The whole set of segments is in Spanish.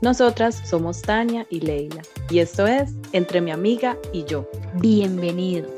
Nosotras somos Tania y Leila y esto es Entre mi amiga y yo. Bienvenidos.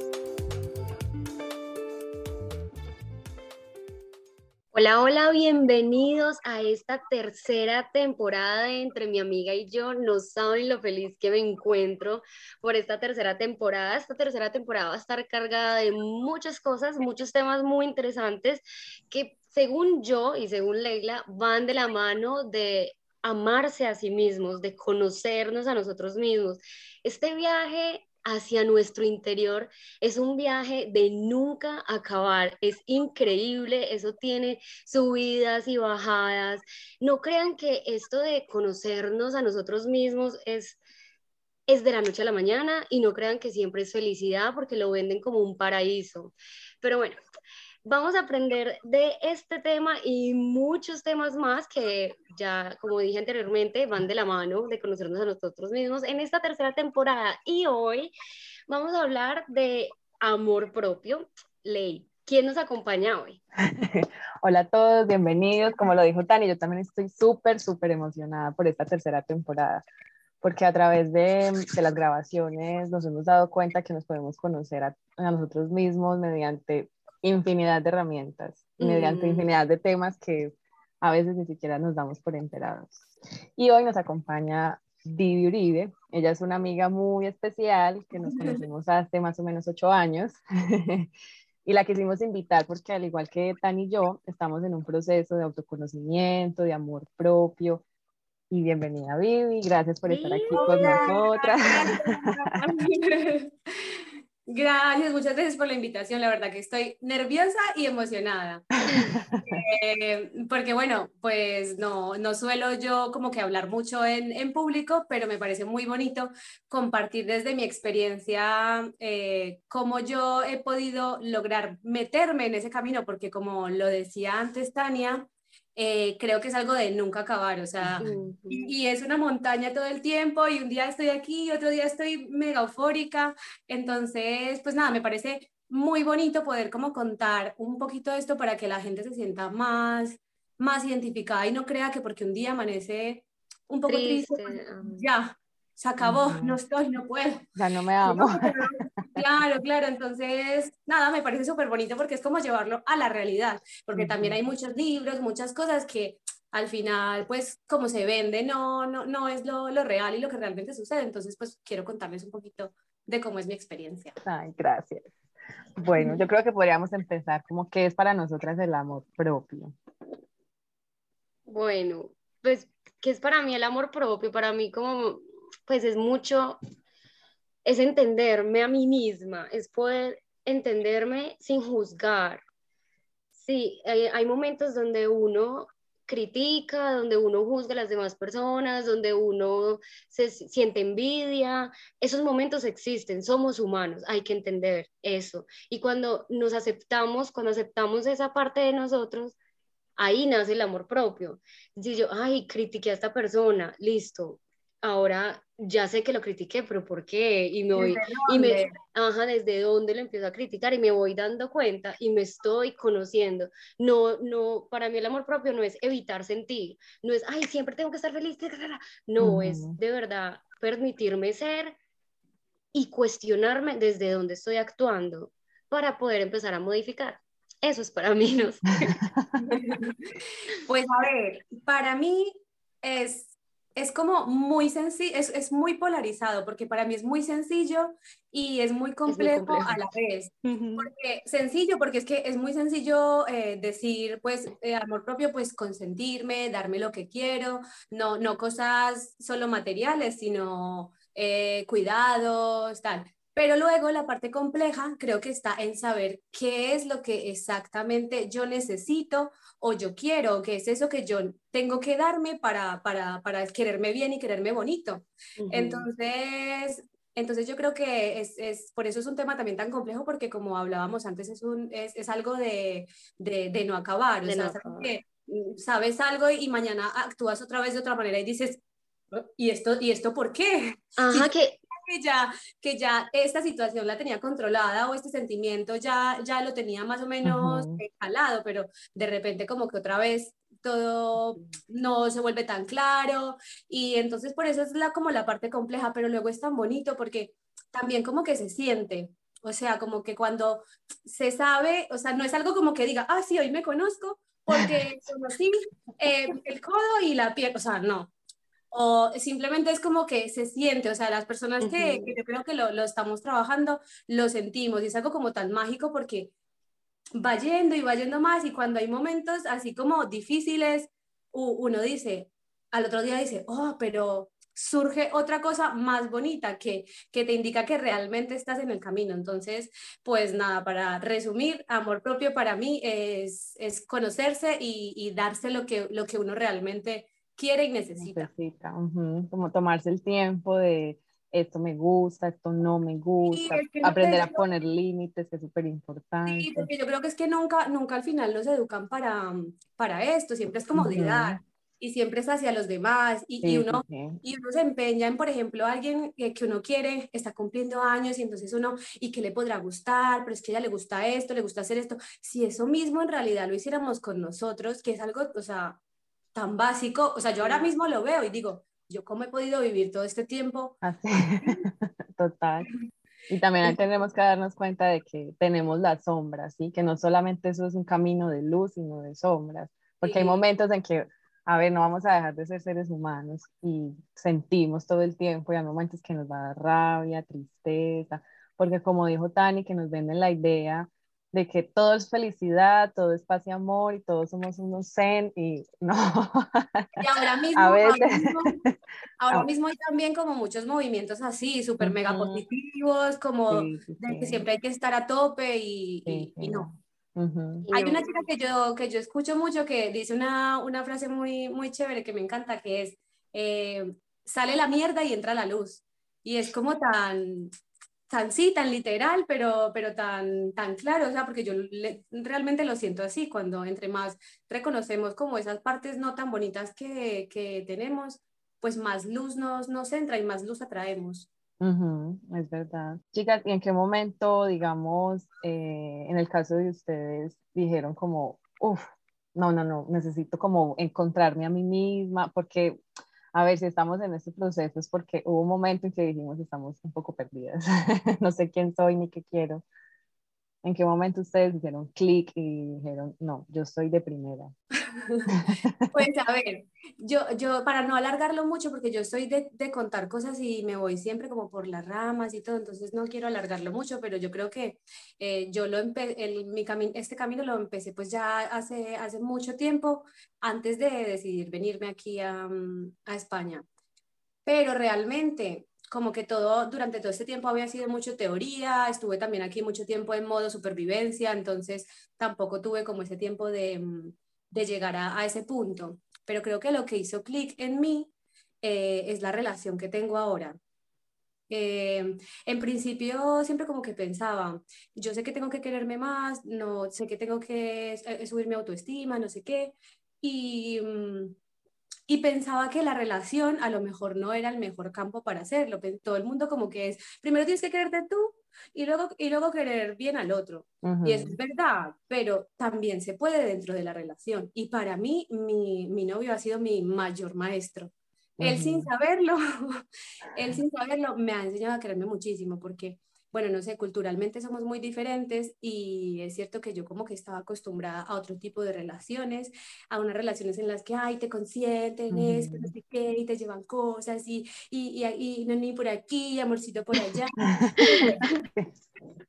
Hola, hola, bienvenidos a esta tercera temporada de Entre mi amiga y yo. No saben lo feliz que me encuentro por esta tercera temporada. Esta tercera temporada va a estar cargada de muchas cosas, muchos temas muy interesantes que según yo y según Leila van de la mano de amarse a sí mismos, de conocernos a nosotros mismos. Este viaje hacia nuestro interior es un viaje de nunca acabar, es increíble, eso tiene subidas y bajadas. No crean que esto de conocernos a nosotros mismos es es de la noche a la mañana y no crean que siempre es felicidad porque lo venden como un paraíso. Pero bueno, Vamos a aprender de este tema y muchos temas más que ya, como dije anteriormente, van de la mano de conocernos a nosotros mismos en esta tercera temporada. Y hoy vamos a hablar de amor propio. Ley, ¿quién nos acompaña hoy? Hola a todos, bienvenidos. Como lo dijo Tani, yo también estoy súper, súper emocionada por esta tercera temporada porque a través de, de, las grabaciones nos hemos dado cuenta que nos podemos conocer a, a nosotros mismos mediante infinidad de herramientas, mediante mm. infinidad de temas que a veces ni siquiera nos damos por enterados. Y hoy nos acompaña Vivi Uribe. Ella es una amiga muy especial que nos conocimos hace más o menos ocho años. y la quisimos invitar porque al igual que Tan y yo, estamos en un proceso de autoconocimiento, de amor propio. Y bienvenida Vivi, gracias por estar aquí con nosotras. Gracias, muchas gracias por la invitación. La verdad que estoy nerviosa y emocionada. Eh, porque bueno, pues no, no suelo yo como que hablar mucho en, en público, pero me parece muy bonito compartir desde mi experiencia eh, cómo yo he podido lograr meterme en ese camino, porque como lo decía antes Tania, eh, creo que es algo de nunca acabar, o sea, y, es una montaña todo el tiempo y un día estoy aquí y otro día estoy mega eufórica, entonces, pues nada, me parece muy bonito poder como contar un poquito de esto para que la gente se sienta más, más identificada y no crea que porque un día amanece un poco triste, triste ya, se acabó, no estoy, no puedo. Ya no me amo. Claro, claro, entonces, nada, me parece súper bonito porque es como llevarlo a la realidad, porque también hay muchos libros, muchas cosas que al final, pues, como se vende, no, no, no es lo, lo real y lo que realmente sucede, entonces, pues, quiero contarles un poquito de cómo es mi experiencia. Ay, gracias. Bueno, yo creo que podríamos empezar como qué es para nosotras el amor propio. Bueno, pues, ¿qué es para mí el amor propio? Para mí como pues es mucho, es entenderme a mí misma, es poder entenderme sin juzgar. Sí, hay, momentos donde uno critica, donde uno juzga a las demás personas, donde uno se siente envidia. Esos momentos existen, somos humanos, hay que entender eso. Y cuando nos aceptamos, cuando aceptamos esa parte de nosotros, ahí nace el amor propio. Si yo, ay, critiqué a esta persona, listo, ahora ya sé que lo critiqué, pero ¿por qué? Y me voy, y me, ajá, desde dónde lo empiezo a criticar y me voy dando cuenta y me estoy conociendo. No, no, para mí el amor propio no es evitar sentir, no es, ay, siempre tengo que estar feliz, no, es de verdad permitirme ser y cuestionarme desde dónde estoy actuando para poder empezar a modificar. Eso es para mí, ¿no? pues a ver, para mí es es como muy sencillo, es, es, muy polarizado, porque para mí es muy sencillo y es muy complejo, a la vez. porque, sencillo, porque es que es muy sencillo eh, decir, pues, eh, amor propio, pues, consentirme, darme lo que quiero, no, no cosas solo materiales, sino eh, cuidados, tal. Pero luego la parte compleja creo que está en saber qué es lo que exactamente yo necesito o yo quiero, qué es eso que yo tengo que darme para, para, para quererme bien y quererme bonito. Entonces, entonces yo creo que es, es, por eso es un tema también tan complejo porque como hablábamos antes es, un, es, es algo de, de, de, no acabar. o sea, Que mm, sabes algo y mañana actúas otra vez de otra manera y dices, ¿y esto, ¿y esto por qué? Ajá, que que ya, que ya esta situación la tenía controlada o este sentimiento ya, ya lo tenía más o menos escalado, pero de repente como que otra vez todo no se vuelve tan claro y entonces por eso es la, como la parte compleja, pero luego es tan bonito porque también como que se siente, o sea, como que cuando se sabe, o sea, no es algo como que diga, ah, sí, hoy me conozco porque conocí eh, el codo y la piel, o sea, no, o simplemente es como que se siente, o sea, las personas que, yo creo que lo, lo, estamos trabajando, lo sentimos y es algo como tan mágico porque va yendo y va yendo más y cuando hay momentos así como difíciles, uno dice, al otro día dice, oh, pero surge otra cosa más bonita que, que te indica que realmente estás en el camino. Entonces, pues nada, para resumir, amor propio para mí es, es conocerse y, y darse lo que, lo que uno realmente quiere y necesita. necesita Como tomarse el tiempo de esto me gusta, esto no me gusta, aprender a poner límites, que es súper importante. Sí, porque yo creo que es que nunca, nunca al final nos educan para, para esto, siempre es como de dar y siempre es hacia los demás y, y uno, y uno se empeña en, por ejemplo, alguien que, que, uno quiere, está cumpliendo años y entonces uno, ¿y qué le podrá gustar? Pero es que a ella le gusta esto, le gusta hacer esto. Si eso mismo en realidad lo hiciéramos con nosotros, que es algo, o sea, tan básico, o sea, yo ahora mismo lo veo y digo, yo cómo he podido vivir todo este tiempo. Así, total. Y también tenemos que darnos cuenta de que tenemos las sombras, ¿sí? Que no solamente eso es un camino de luz, sino de sombras. Porque hay momentos en que, a ver, no vamos a dejar de ser seres humanos y sentimos todo el tiempo y hay momentos que nos va a dar rabia, tristeza, porque como dijo Tani, que nos venden la idea de que todo es felicidad, todo es paz y amor y todos somos unos zen y no. Y ahora mismo, ahora mismo, ahora mismo, hay también como muchos movimientos así, súper mega positivos, como de que siempre hay que estar a tope y, y, no. Hay una chica que yo, que yo escucho mucho que dice una, una frase muy, muy chévere que me encanta, que es, eh, sale la mierda y entra la luz. Y es como tan, tan sí, tan literal, pero, pero tan, tan claro, o sea, porque yo realmente lo siento así, cuando entre más reconocemos como esas partes no tan bonitas que, que tenemos, pues más luz nos, nos entra y más luz atraemos. es verdad. Chicas, ¿y en qué momento, digamos, eh, en el caso de ustedes, dijeron como, uff, no, no, no, necesito como encontrarme a mí misma, porque a ver si estamos en este proceso es porque hubo un momento en que dijimos estamos un poco perdidas, no sé quién soy ni qué quiero. ¿En qué momento ustedes hicieron clic y dijeron, no, yo soy de primera? pues a ver, yo, yo para no alargarlo mucho, porque yo soy de, de, contar cosas y me voy siempre como por las ramas y todo, entonces no quiero alargarlo mucho, pero yo creo que eh, yo lo el, mi camino este camino lo empecé pues ya hace, hace mucho tiempo, antes de decidir venirme aquí a, a España. Pero realmente como que todo, durante todo este tiempo había sido mucho teoría, estuve también aquí mucho tiempo en modo supervivencia, entonces tampoco tuve como ese tiempo de, mm, de llegar a, a, ese punto. Pero creo que lo que hizo clic en mí eh, es la relación que tengo ahora. Eh, en principio siempre como que pensaba, yo sé que tengo que quererme más, no sé que tengo que eh, subir mi autoestima, no sé qué, y, mm, y pensaba que la relación a lo mejor no era el mejor campo para hacerlo. Todo el mundo como que es, primero tienes que quererte tú y luego, y luego querer bien al otro. Y es verdad, pero también se puede dentro de la relación. Y para mí, mi, mi novio ha sido mi mayor maestro. Él sin saberlo, él sin saberlo me ha enseñado a quererme muchísimo porque bueno, no sé, culturalmente somos muy diferentes y es cierto que yo como que estaba acostumbrada a otro tipo de relaciones, a unas relaciones en las que, ay, te consienten, esto, no sé qué, y te llevan cosas y, y, y, y no, ni por aquí, amorcito por allá.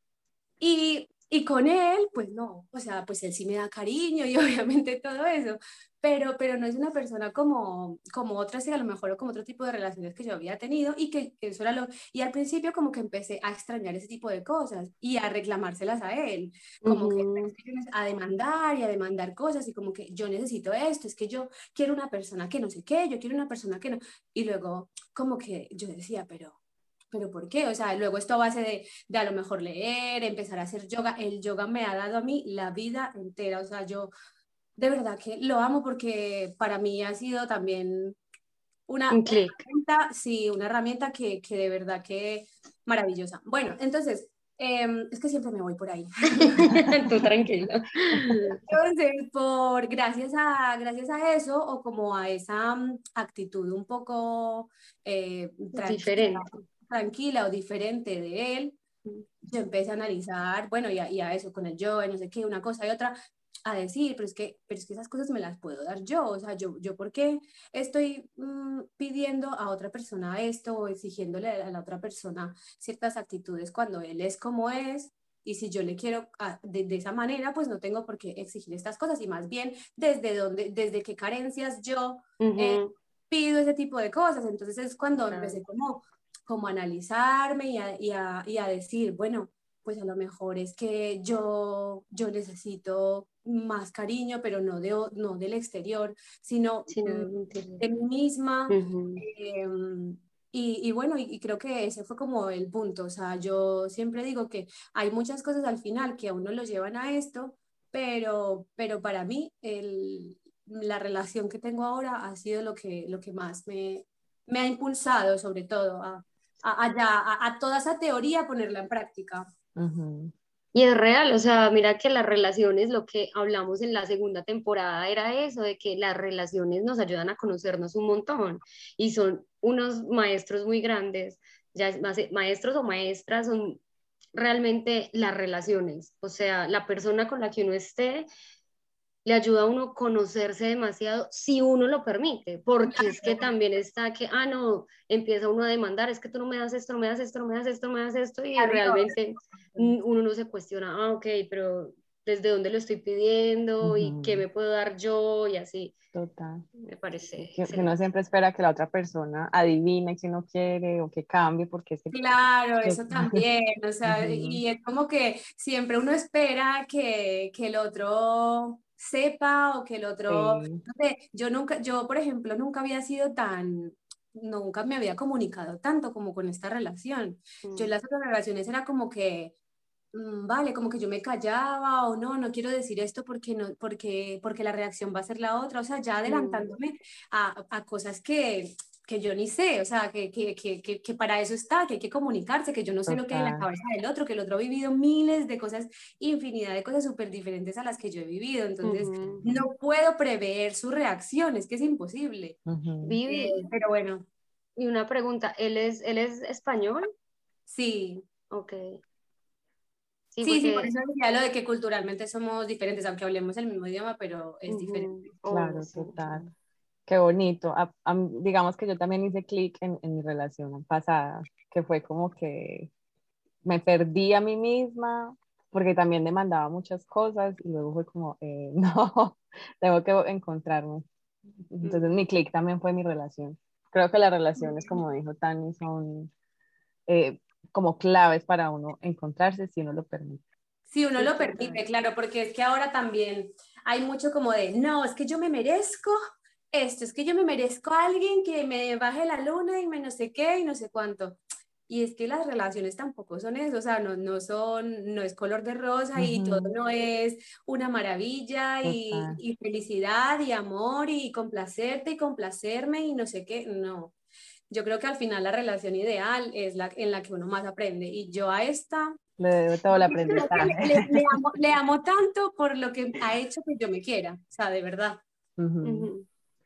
y y con él, pues no, o sea, pues él sí me da cariño y obviamente todo eso, pero, pero no es una persona como, como otras y a lo mejor como otro tipo de relaciones que yo había tenido y que, eso era lo... Y al principio como que empecé a extrañar ese tipo de cosas y a reclamárselas a él, como que a demandar y a demandar cosas y como que yo necesito esto, es que yo quiero una persona que no sé qué, yo quiero una persona que no... Y luego como que yo decía, pero pero ¿por qué? O sea, luego esto a base de, de, a lo mejor leer, empezar a hacer yoga. El yoga me ha dado a mí la vida entera. O sea, yo de verdad que lo amo porque para mí ha sido también una, Un herramienta, sí, una herramienta que, que, de verdad que maravillosa. Bueno, entonces, eh, es que siempre me voy por ahí. Tú tranquilo. Entonces, por, gracias, a, gracias a eso o como a esa mm, actitud un poco eh, diferente tranquila o diferente de él, yo empecé a analizar, bueno, y a, eso con el yo, no sé qué, una cosa y otra, a decir, pero es que, pero es que esas cosas me las puedo dar yo, o sea, yo, yo por qué estoy mm, pidiendo a otra persona esto o exigiéndole a la otra persona ciertas actitudes cuando él es como es, y si yo le quiero ah, de, de, esa manera, pues no tengo por qué exigir estas cosas y más bien desde donde, desde qué carencias yo eh, pido ese tipo de cosas. Entonces es cuando empecé como como analizarme y a, y, a, y a, decir, bueno, pues a lo mejor es que yo, yo necesito más cariño, pero no, de, no del exterior, sino de mí misma. Em, y, y, bueno, y, creo que ese fue como el punto. O sea, yo siempre digo que hay muchas cosas al final que a uno lo llevan a esto, pero, pero para mí el, la relación que tengo ahora ha sido lo que, lo que más me, me ha impulsado, sobre todo, a, a, a, toda esa teoría ponerla en práctica. Y es real, o sea, mira que las relaciones, lo que hablamos en la segunda temporada era eso, de que las relaciones nos ayudan a conocernos un montón y son unos maestros muy grandes, ya maestros o maestras son realmente las relaciones, o sea, la persona con la que uno esté le ayuda a uno conocerse demasiado si uno lo permite, porque es que también está que, ah, no, empieza uno a demandar, es que tú no me das esto, no me das esto, no me das esto, no me das esto, y realmente uno no se cuestiona, ah, ok, pero desde dónde lo estoy pidiendo y qué me puedo dar yo y así. Total. Me parece. Que, uno siempre espera que la otra persona adivine que uno quiere o que cambie porque es que... Claro, eso también, o sea, y es como que siempre uno espera que, que el otro sepa o que el otro, no sé, yo nunca, yo por ejemplo nunca había sido tan, nunca me había comunicado tanto como con esta relación. Yo en mm. las otras relaciones era como que, mm, vale, como que yo me callaba o no, no quiero decir esto porque, no, porque, porque la reacción va a ser la otra, o sea, ya mm. adelantándome a, a cosas que, que yo ni sé, o sea, que, que, que, que, para eso está, que hay que comunicarse, que yo no sé lo que hay en la cabeza del otro, que el otro ha vivido miles de cosas, infinidad de cosas súper diferentes a las que yo he vivido, entonces no puedo prever su reacción, es que es imposible. Eh, pero bueno. Y una pregunta, ¿él es, ¿él es español? Sí. Ok. Sí, sí, por eso decía lo de que culturalmente somos diferentes, aunque hablemos el mismo idioma, pero es diferente. Claro, total. Qué bonito. digamos que yo también hice clic en, en, mi relación pasada, que fue como que me perdí a mí misma porque también demandaba muchas cosas y luego fue como, eh, no, tengo que encontrarme. Entonces mi clic también fue mi relación. Creo que las relaciones, como dijo Tani, son eh, como claves para uno encontrarse si uno lo permite. Si uno lo permite, claro, porque es que ahora también hay mucho como de, no, es que yo me merezco esto, es que yo me merezco a alguien que me baje la luna y me no sé qué y no sé cuánto. Y es que las relaciones tampoco son eso, o sea, no, no son, no es color de rosa y todo no es una maravilla y, y, felicidad y amor y complacerte y complacerme y no sé qué, no. Yo creo que al final la relación ideal es la en la que uno más aprende y yo a esta... Le debo todo el aprendizaje. Le, le, amo, le, amo, tanto por lo que ha hecho que yo me quiera, o sea, de verdad.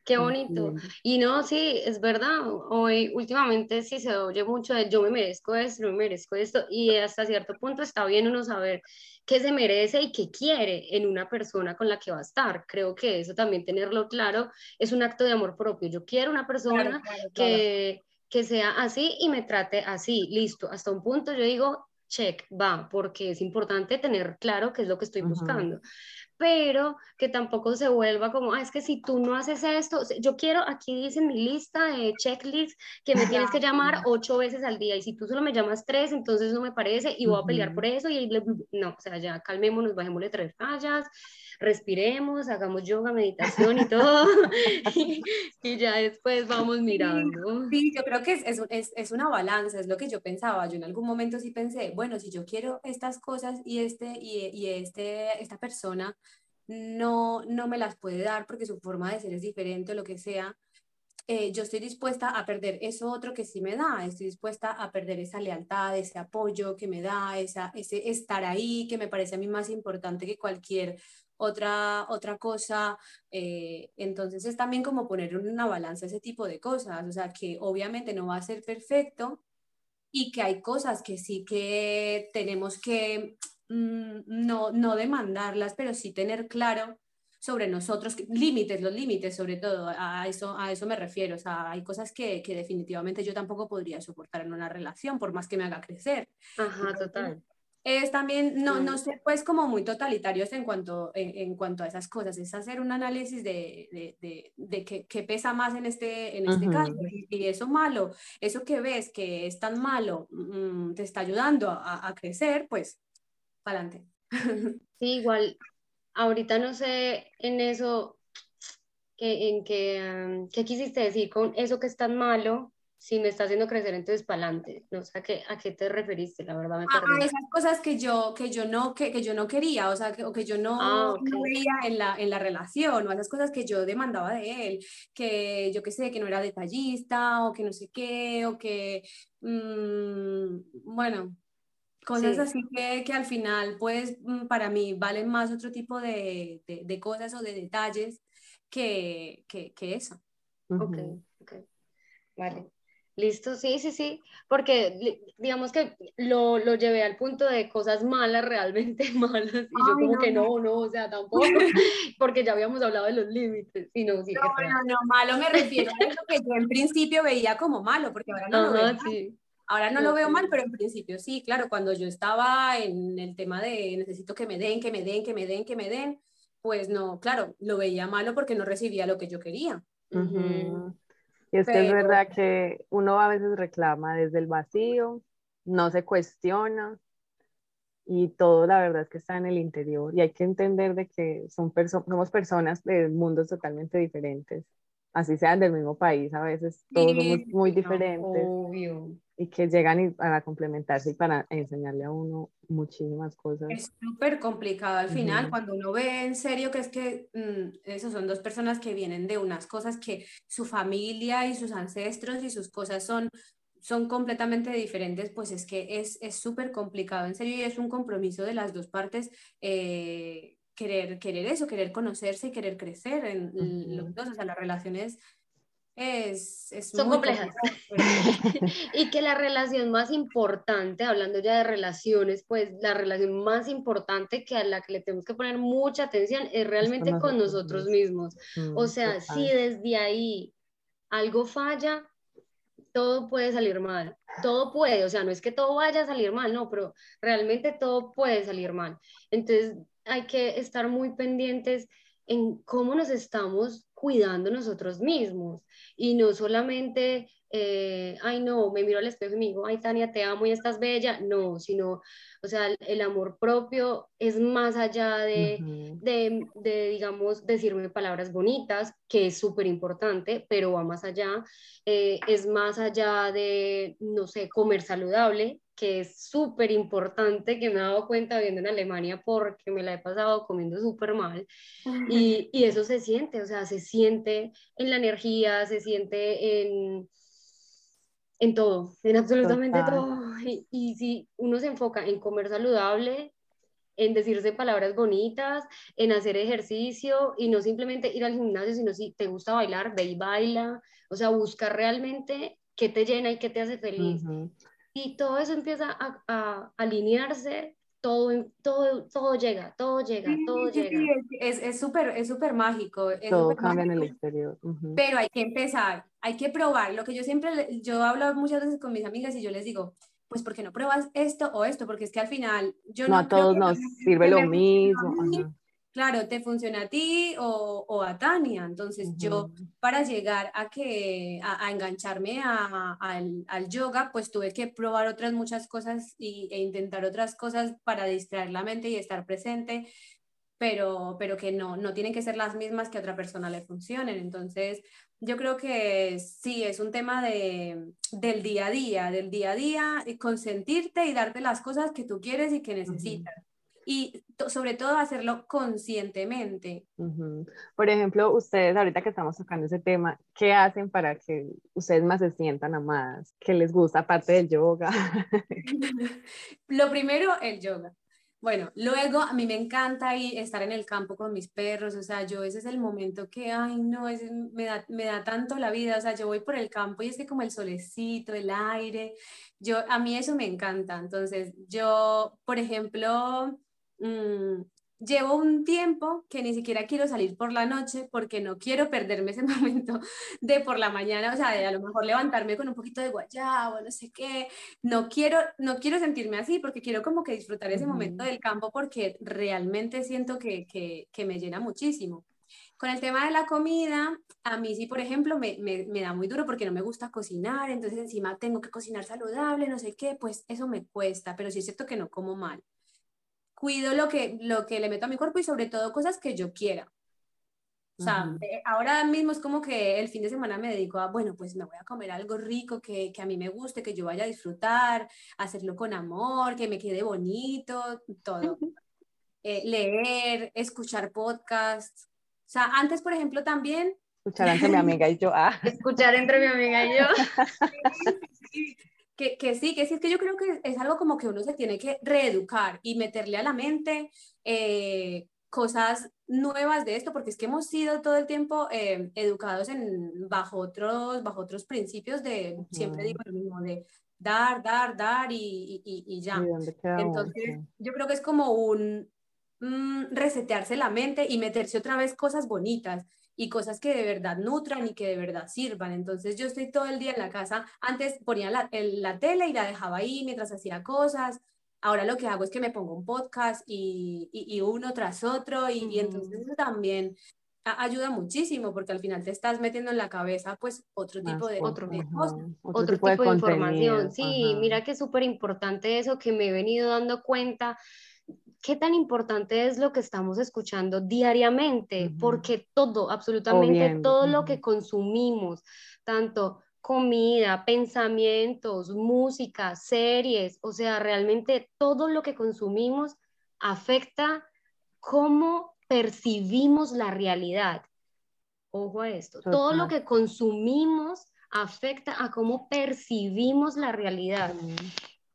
Qué bonito. Y no, sí, es verdad. Hoy, últimamente, sí se oye mucho de yo me merezco esto, yo me merezco esto. Y hasta cierto punto está bien uno saber qué se merece y qué quiere en una persona con la que va a estar. Creo que eso también tenerlo claro es un acto de amor propio. Yo quiero una persona que, que sea así y me trate así. Listo. Hasta un punto yo digo, check, va, porque es importante tener claro qué es lo que estoy buscando pero que tampoco se vuelva como, ah, es que si tú no haces esto, yo quiero, aquí dice mi lista de checklist que me tienes que llamar ocho veces al día y si tú solo me llamas tres, entonces no me parece y voy a pelear por eso y no, o sea, ya calmémonos, bajémosle tres rayas, respiremos, hagamos yoga, meditación y todo y, ya después vamos mirando. Sí, yo creo que es, es, es, una balanza, es lo que yo pensaba, yo en algún momento sí pensé, bueno, si yo quiero estas cosas y, este, y, y este, esta persona no, no me las puede dar porque su forma de ser es diferente o lo que sea, eh, yo estoy dispuesta a perder eso otro que sí me da, estoy dispuesta a perder esa lealtad, ese apoyo que me da, esa, ese estar ahí, que me parece a mí más importante que cualquier otra, otra cosa. Eh, entonces es también como poner una balanza ese tipo de cosas, o sea, que obviamente no va a ser perfecto y que hay cosas que sí que tenemos que mm, no, no demandarlas, pero sí tener claro sobre nosotros, límites, los límites sobre todo, a eso, a eso me refiero, o sea, hay cosas que, que definitivamente yo tampoco podría soportar en una relación, por más que me haga crecer. Ajá, total. es también no, no ser pues como muy totalitarios en cuanto, en, cuanto a esas cosas, es hacer un análisis de, de, de, qué, pesa más en este, en este caso, y, eso malo, eso que ves que es tan malo, mm, te está ayudando a, a crecer, pues, para adelante. Sí, igual, ahorita no sé en eso, que, en que, ¿qué quisiste decir con eso que es tan malo? si me está haciendo crecer, entonces para adelante. No sé a qué, a qué te referiste, la verdad me perdí. A, esas cosas que yo, que yo, no, que, que yo no quería, o sea, que, o que yo no, ah, veía en la, en la relación, o esas cosas que yo demandaba de él, que yo qué sé, que no era detallista, o que no sé qué, o que, mmm, bueno, cosas así que, que, al final, pues, mm, para mí valen más otro tipo de, de, de cosas o de detalles que, que, que eso. Ok, ok. Vale. Listo, sí, sí, sí, porque digamos que lo, lo, llevé al punto de cosas malas, realmente malas, y yo como que no, no, o sea, tampoco, porque ya habíamos hablado de los límites, y no, sí, no, no, no, malo me refiero a eso que yo en principio veía como malo, porque ahora no lo veo sí. Ahora no lo veo mal, pero en principio sí, claro, cuando yo estaba en el tema de necesito que me den, que me den, que me den, que me den, pues no, claro, lo veía malo porque no recibía lo que yo quería. Y es que es verdad que uno a veces reclama desde el vacío, no se cuestiona y todo la verdad es que está en el interior y hay que entender de que son somos personas de mundos totalmente diferentes, así sean del mismo país, a veces todos somos muy diferentes. Obvio y que llegan a complementarse y para enseñarle a uno muchísimas cosas. Es súper complicado al final, cuando uno ve en serio que es que mm, esos son dos personas que vienen de unas cosas que su familia y sus ancestros y sus cosas son, son completamente diferentes, pues es que es súper complicado en serio y es un compromiso de las dos partes. Eh, querer, querer eso, querer conocerse y querer crecer en los dos, o sea, las relaciones es, son complejas. y que la relación más importante, hablando ya de relaciones, pues la relación más importante que a la que le tenemos que poner mucha atención es realmente con nosotros mismos. o mm, sea, si desde ahí algo falla, todo puede salir mal. Todo puede, o sea, no es que todo vaya a salir mal, no, pero realmente todo puede salir mal. Entonces hay que estar muy pendientes en cómo nos estamos cuidando nosotros mismos. Y no solamente, eh, ay no, me miro al espejo y me digo, ay Tania, te amo y estás bella, no, sino, o sea, el, amor propio es más allá de, de, de, digamos, decirme palabras bonitas, que es súper importante, pero va más allá, eh, es más allá de, no sé, comer saludable, que es súper importante, que me he dado cuenta viendo en Alemania porque me la he pasado comiendo súper mal. Y, y, eso se siente, o sea, se siente en la energía, se siente en, en todo, en absolutamente todo. Y, y, si uno se enfoca en comer saludable, en decirse palabras bonitas, en hacer ejercicio y no simplemente ir al gimnasio, sino si te gusta bailar, ve y baila, o sea, busca realmente qué te llena y qué te hace feliz. Y todo eso empieza a, a alinearse todo, todo, todo llega, todo llega, todo llega. es súper es súper mágico. todo cambia en el exterior. Pero hay que empezar, hay que probar. Lo que yo siempre, yo hablo muchas veces con mis amigas y yo les digo, pues ¿por qué no pruebas esto o esto? Porque es que al final yo no... a todos nos sirve lo mismo claro, te funciona a ti o, a Tania. Entonces yo para llegar a que a, engancharme al, yoga, pues tuve que probar otras muchas cosas y, e intentar otras cosas para distraer la mente y estar presente, pero, pero que no, no tienen que ser las mismas que a otra persona le funcionen. Entonces yo creo que sí, es un tema de, del día a día, del día a día, y consentirte y darte las cosas que tú quieres y que necesitas y sobre todo hacerlo conscientemente. Por ejemplo, ustedes ahorita que estamos tocando ese tema, ¿qué hacen para que ustedes más se sientan amadas? ¿Qué les gusta aparte del yoga? Lo primero, el yoga. Bueno, luego a mí me encanta ir, estar en el campo con mis perros, o sea, yo ese es el momento que, ay, no, ese me, da, me da tanto la vida, o sea, yo voy por el campo y es que como el solecito, el aire, yo, a mí eso me encanta, entonces yo, por ejemplo, Mm, llevo un tiempo que ni siquiera quiero salir por la noche porque no quiero perderme ese momento de por la mañana, o sea, de a lo mejor levantarme con un poquito de guayabo, no sé qué. No quiero, no quiero sentirme así porque quiero como que disfrutar ese momento del campo porque realmente siento que, que, que, me llena muchísimo. Con el tema de la comida, a mí sí, por ejemplo, me, me, me da muy duro porque no me gusta cocinar, entonces encima tengo que cocinar saludable, no sé qué, pues eso me cuesta, pero sí es cierto que no como mal cuido lo que, lo que le meto a mi cuerpo y sobre todo cosas que yo quiera. O sea, eh, ahora mismo es como que el fin de semana me dedico a, bueno, pues me voy a comer algo rico que, que a mí me guste, que yo vaya a disfrutar, hacerlo con amor, que me quede bonito, todo. Eh, leer, escuchar podcasts. O sea, antes, por ejemplo, también... Escuchar entre mi amiga y yo. Ah. Escuchar entre mi amiga y yo. que, que, sí, que sí, es que yo creo que es algo como que uno se tiene que reeducar y meterle a la mente eh, cosas nuevas de esto, porque es que hemos sido todo el tiempo eh, educados en, bajo, otros, bajo otros principios de, siempre digo lo mismo, de dar, dar, dar y, y, y ya. Entonces, yo creo que es como un mm, resetearse la mente y meterse otra vez cosas bonitas y cosas que de verdad nutran y que de verdad sirvan. Entonces yo estoy todo el día en la casa, antes ponía la, la tele y la dejaba ahí mientras hacía cosas, ahora lo que hago es que me pongo un podcast y, y, uno tras otro y, entonces eso también ayuda muchísimo porque al final te estás metiendo en la cabeza pues otro tipo de, otro, otro, tipo, de, información. Sí, mira que es súper importante eso que me he venido dando cuenta qué tan importante es lo que estamos escuchando diariamente, porque todo, absolutamente todo lo que consumimos, tanto comida, pensamientos, música, series, o sea, realmente todo lo que consumimos afecta cómo percibimos la realidad. Ojo a esto, todo lo que consumimos afecta a cómo percibimos la realidad.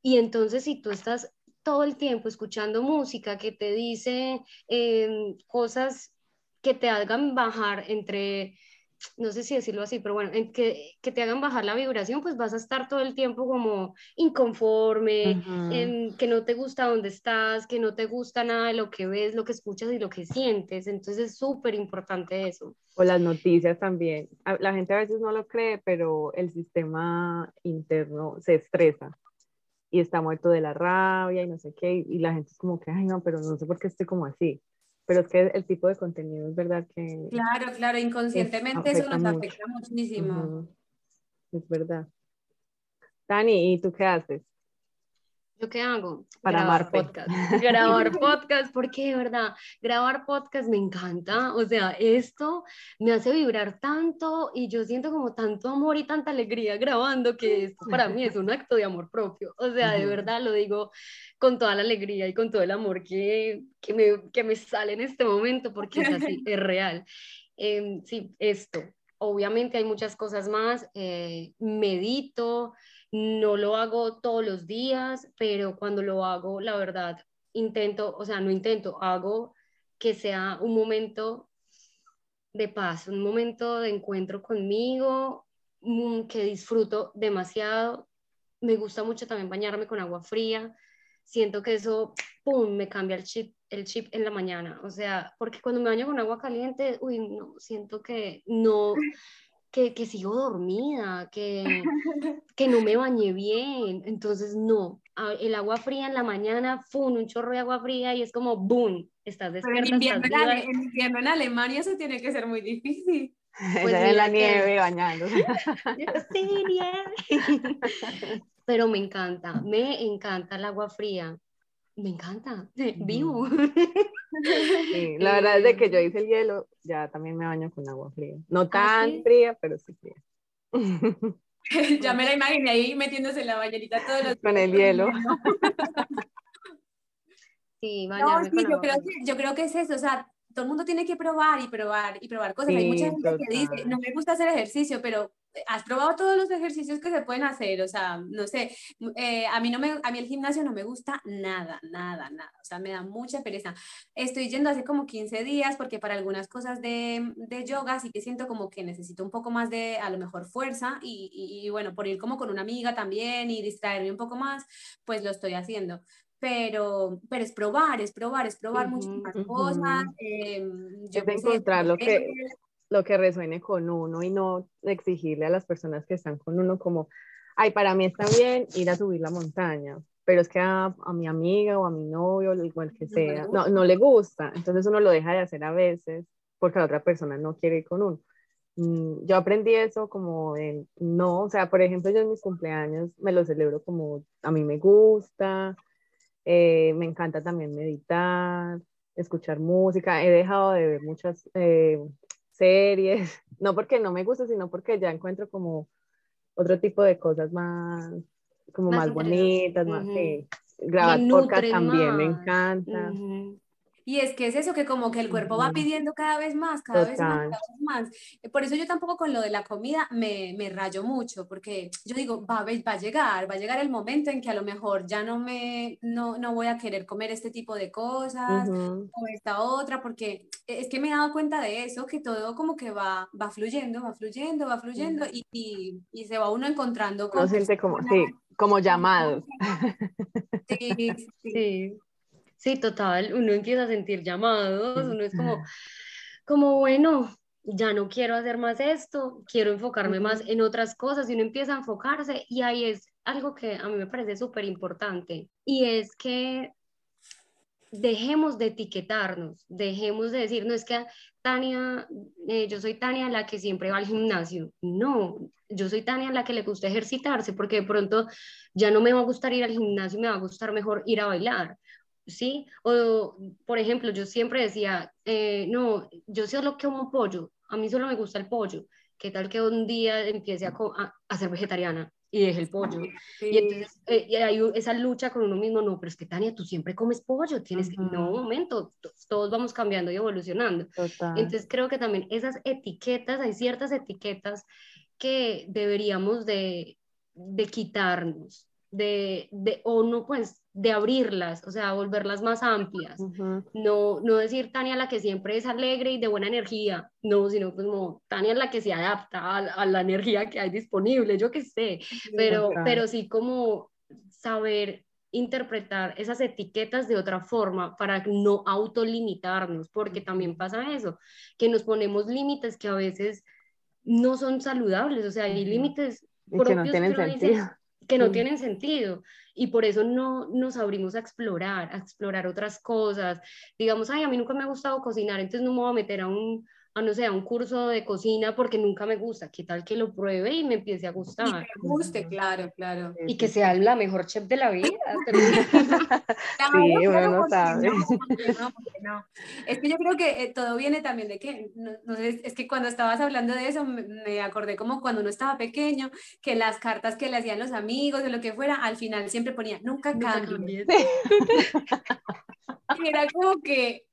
Y entonces si tú estás todo el tiempo escuchando música que te dice em, cosas que te hagan bajar entre, no sé si decirlo así, pero bueno, que, que, te hagan bajar la vibración, pues vas a estar todo el tiempo como inconforme, que no te gusta donde estás, que no te gusta nada de lo que ves, lo que escuchas y lo que sientes. Entonces es súper importante eso. O las noticias también. La gente a veces no lo cree, pero el sistema interno se estresa y está muerto de la rabia y no sé qué, y la gente es como que, ay, no, pero no sé por qué estoy como así. Pero es que el tipo de contenido es verdad que... Claro, claro, inconscientemente eso nos afecta muchísimo. Es verdad. Dani, ¿y tú qué haces? ¿Yo qué hago? Para grabar podcast. grabar podcast, porque de verdad, grabar podcast me encanta. O sea, esto me hace vibrar tanto y yo siento como tanto amor y tanta alegría grabando que esto para mí es un acto de amor propio. O sea, de verdad lo digo con toda la alegría y con todo el amor que, que, me, que me sale en este momento, porque es así, es real. Em, sí, esto. Obviamente hay muchas cosas más. Eh, medito no lo hago todos los días, pero cuando lo hago, la verdad, intento, o sea, no intento, hago que sea un momento de paz, un momento de encuentro conmigo, mm, que disfruto demasiado. Me gusta mucho también bañarme con agua fría. Siento que eso, ¡pum!, me cambia el chip, el chip en la mañana. O sea, porque cuando me baño con agua caliente, uy, no, siento que no, que, que sigo dormida, que, que no me bañé bien. Entonces, no, el agua fría en la mañana, ¡fum! un chorro de agua fría y es como ¡boom! Estás despierta. en, invierno, en, Alemania eso tiene que ser muy difícil. Pues en la nieve bañando. sí, nieve. Pero me encanta, me encanta el agua fría. Me encanta, vivo. Sí, la verdad es de que yo hice el hielo, ya también me baño con agua fría. No ¿Ah, tan fría, pero sí fría. ya me la imaginé ahí metiéndose en la bañerita todos los Con el hielo. sí, no, sí yo, creo que, yo creo que es eso, o sea, todo el mundo tiene que probar y probar y probar cosas. Hay mucha gente que dice, no me gusta hacer ejercicio, pero has probado todos los ejercicios que se pueden hacer, o sea, no sé, eh, a, mí no me, a mí el gimnasio no me gusta nada, nada, nada, o sea, me da mucha pereza. Estoy yendo hace como 15 días porque para algunas cosas de, de yoga sí que siento como que necesito un poco más de, a lo mejor, fuerza y, y, bueno, por ir como con una amiga también y distraerme un poco más, pues lo estoy haciendo pero, pero es probar, es probar, es probar muchas cosas. Eh, yo es encontrar lo que, lo que resuene con uno y no exigirle a las personas que están con uno como, ay, para mí está bien ir a subir la montaña, pero es que a, a mi amiga o a mi novio, igual que sea, no, no le gusta, entonces uno lo deja de hacer a veces porque la otra persona no quiere ir con uno. Mm, yo aprendí eso como de, no, o sea, por ejemplo, yo en mis cumpleaños me lo celebro como a mí me gusta, eh, me encanta también meditar, escuchar música, he dejado de ver muchas eh, series, no porque no me gusta, sino porque ya encuentro como otro tipo de cosas más, como más, bonitas, más grabar podcast también me encanta. Y es que es eso que como que el cuerpo va pidiendo cada vez más, cada vez más, cada vez más. Por eso yo tampoco con lo de la comida me, me rayo mucho, porque yo digo, va, va a llegar, va a llegar el momento en que a lo mejor ya no me, no, no voy a querer comer este tipo de cosas o esta otra, porque es que me he dado cuenta de eso, que todo como que va, va fluyendo, va fluyendo, va fluyendo y, y, y se va uno encontrando. Con siente como, sí, como llamados. Sí, sí. Sí, total, uno empieza a sentir llamados, uno es como, como bueno, ya no quiero hacer más esto, quiero enfocarme más en otras cosas y uno empieza a enfocarse y ahí es algo que a mí me parece súper importante y es que dejemos de etiquetarnos, dejemos de decir, no es que Tania, eh, yo soy Tania la que siempre va al gimnasio, no, yo soy Tania la que le gusta ejercitarse porque de pronto ya no me va a gustar ir al gimnasio, me va a gustar mejor ir a bailar ¿sí? O, por ejemplo, yo siempre decía, eh, no, yo solo como pollo, a mí solo me gusta el pollo. ¿Qué tal que un día empiece a, a, ser vegetariana y deje el pollo? Y entonces eh, hay esa lucha con uno mismo, no, pero es que Tania, tú siempre comes pollo, tienes que, no, un momento, todos vamos cambiando y evolucionando. Entonces creo que también esas etiquetas, hay ciertas etiquetas que deberíamos de, de quitarnos, de, de, o no, pues, de abrirlas, o sea, volverlas más amplias. no, no decir Tania la que siempre es alegre y de buena energía, no, sino como Tania la que se adapta a, la energía que hay disponible, yo qué sé, pero, pero sí como saber interpretar esas etiquetas de otra forma para no autolimitarnos, porque también pasa eso, que nos ponemos límites que a veces no son saludables, o sea, hay límites que no tienen sentido que no tienen sentido y por eso no nos abrimos a explorar, a explorar otras cosas. Digamos, ay, a mí nunca me ha gustado cocinar, entonces no me voy a meter a un, a no sé, a un curso de cocina porque nunca me gusta. ¿Qué tal que lo pruebe y me empiece a gustar? Y me guste, claro, claro. Y que sea la mejor chef de la vida. sí, uno no sabe. Es que yo creo que eh, todo viene también de que, no, sé, es que cuando estabas hablando de eso me, acordé como cuando uno estaba pequeño, que las cartas que le hacían los amigos, de lo que fuera, al final siempre ponía, nunca y era como que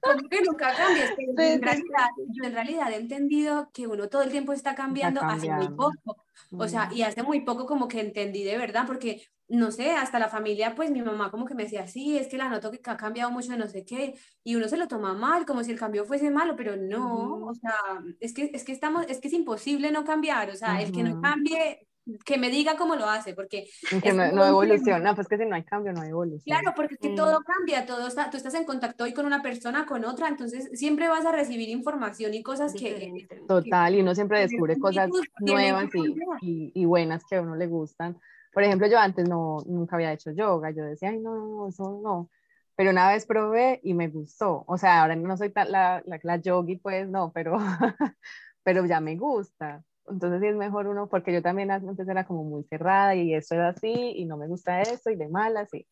como que nunca cambias, pero en realidad, yo en realidad he entendido que uno todo el tiempo está cambiando hace muy poco. O sea, y hace muy poco como que entendí de verdad, porque no sé, hasta la familia, pues mi mamá como que me decía, sí, es que la noto que ha cambiado mucho de no sé qué, y uno se lo toma mal, como si el cambio fuese malo, pero no, o sea, es que, es que estamos, es que es imposible no cambiar, o sea, el que no cambie, que me diga cómo lo hace, porque... Que no, no, evoluciona, pues que si no hay cambio, no hay evolución. Claro, porque es que todo cambia, todo está, tú estás en contacto hoy con una persona, con otra, entonces siempre vas a recibir información y cosas que... Total, y uno siempre descubre cosas nuevas y, y, y buenas que a uno le gustan. Por ejemplo, yo antes no, nunca había hecho yoga, yo decía, ay, no, no, eso no. Pero una vez probé y me gustó. O sea, ahora no soy la, la, la yogi, pues no, pero, pero ya me gusta. Entonces sí es mejor uno, porque yo también antes era como muy cerrada y eso era así y no me gusta eso y de malas y...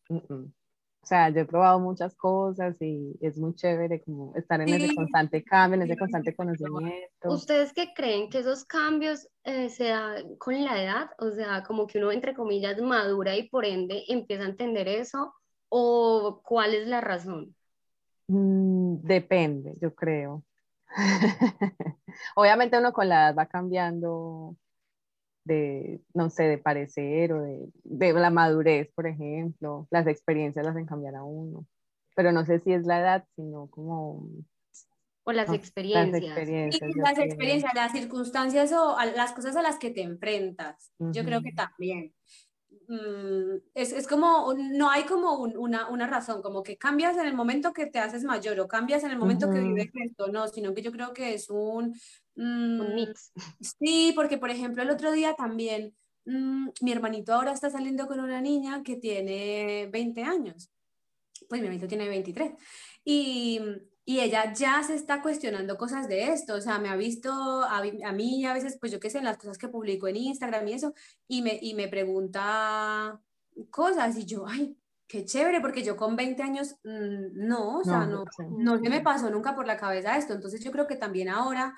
O sea, yo he probado muchas cosas y es muy chévere como estar en ese constante cambio, en ese constante conocimiento. ¿Ustedes qué creen que esos cambios eh, se dan con la edad? O sea, como que uno, entre comillas, madura y por ende empieza a entender eso. ¿O cuál es la razón? Mm, depende, yo creo. Obviamente uno con la edad va cambiando de, no sé, de parecer o de, de, la madurez, por ejemplo. Las experiencias las hacen cambiar a uno. Pero no sé si es la edad, sino como... O las experiencias. Las experiencias, las, experiencias las circunstancias o las cosas a las que te enfrentas. Yo creo que también. Mm, es, es, como, no hay como una, una, razón, como que cambias en el momento que te haces mayor o cambias en el momento que vives esto, no, sino que yo creo que es un, un mix. Sí, porque por ejemplo el otro día también mm, mi hermanito ahora está saliendo con una niña que tiene 20 años. Pues mi hermanito tiene 23. Y, y ella ya se está cuestionando cosas de esto, o sea, me ha visto a, a mí a veces, pues yo qué sé, en las cosas que publico en Instagram y eso, y me, y me pregunta cosas y yo, ay, qué chévere, porque yo con 20 años, mm, no, o sea, no, no, no se me pasó nunca por la cabeza esto, entonces yo creo que también ahora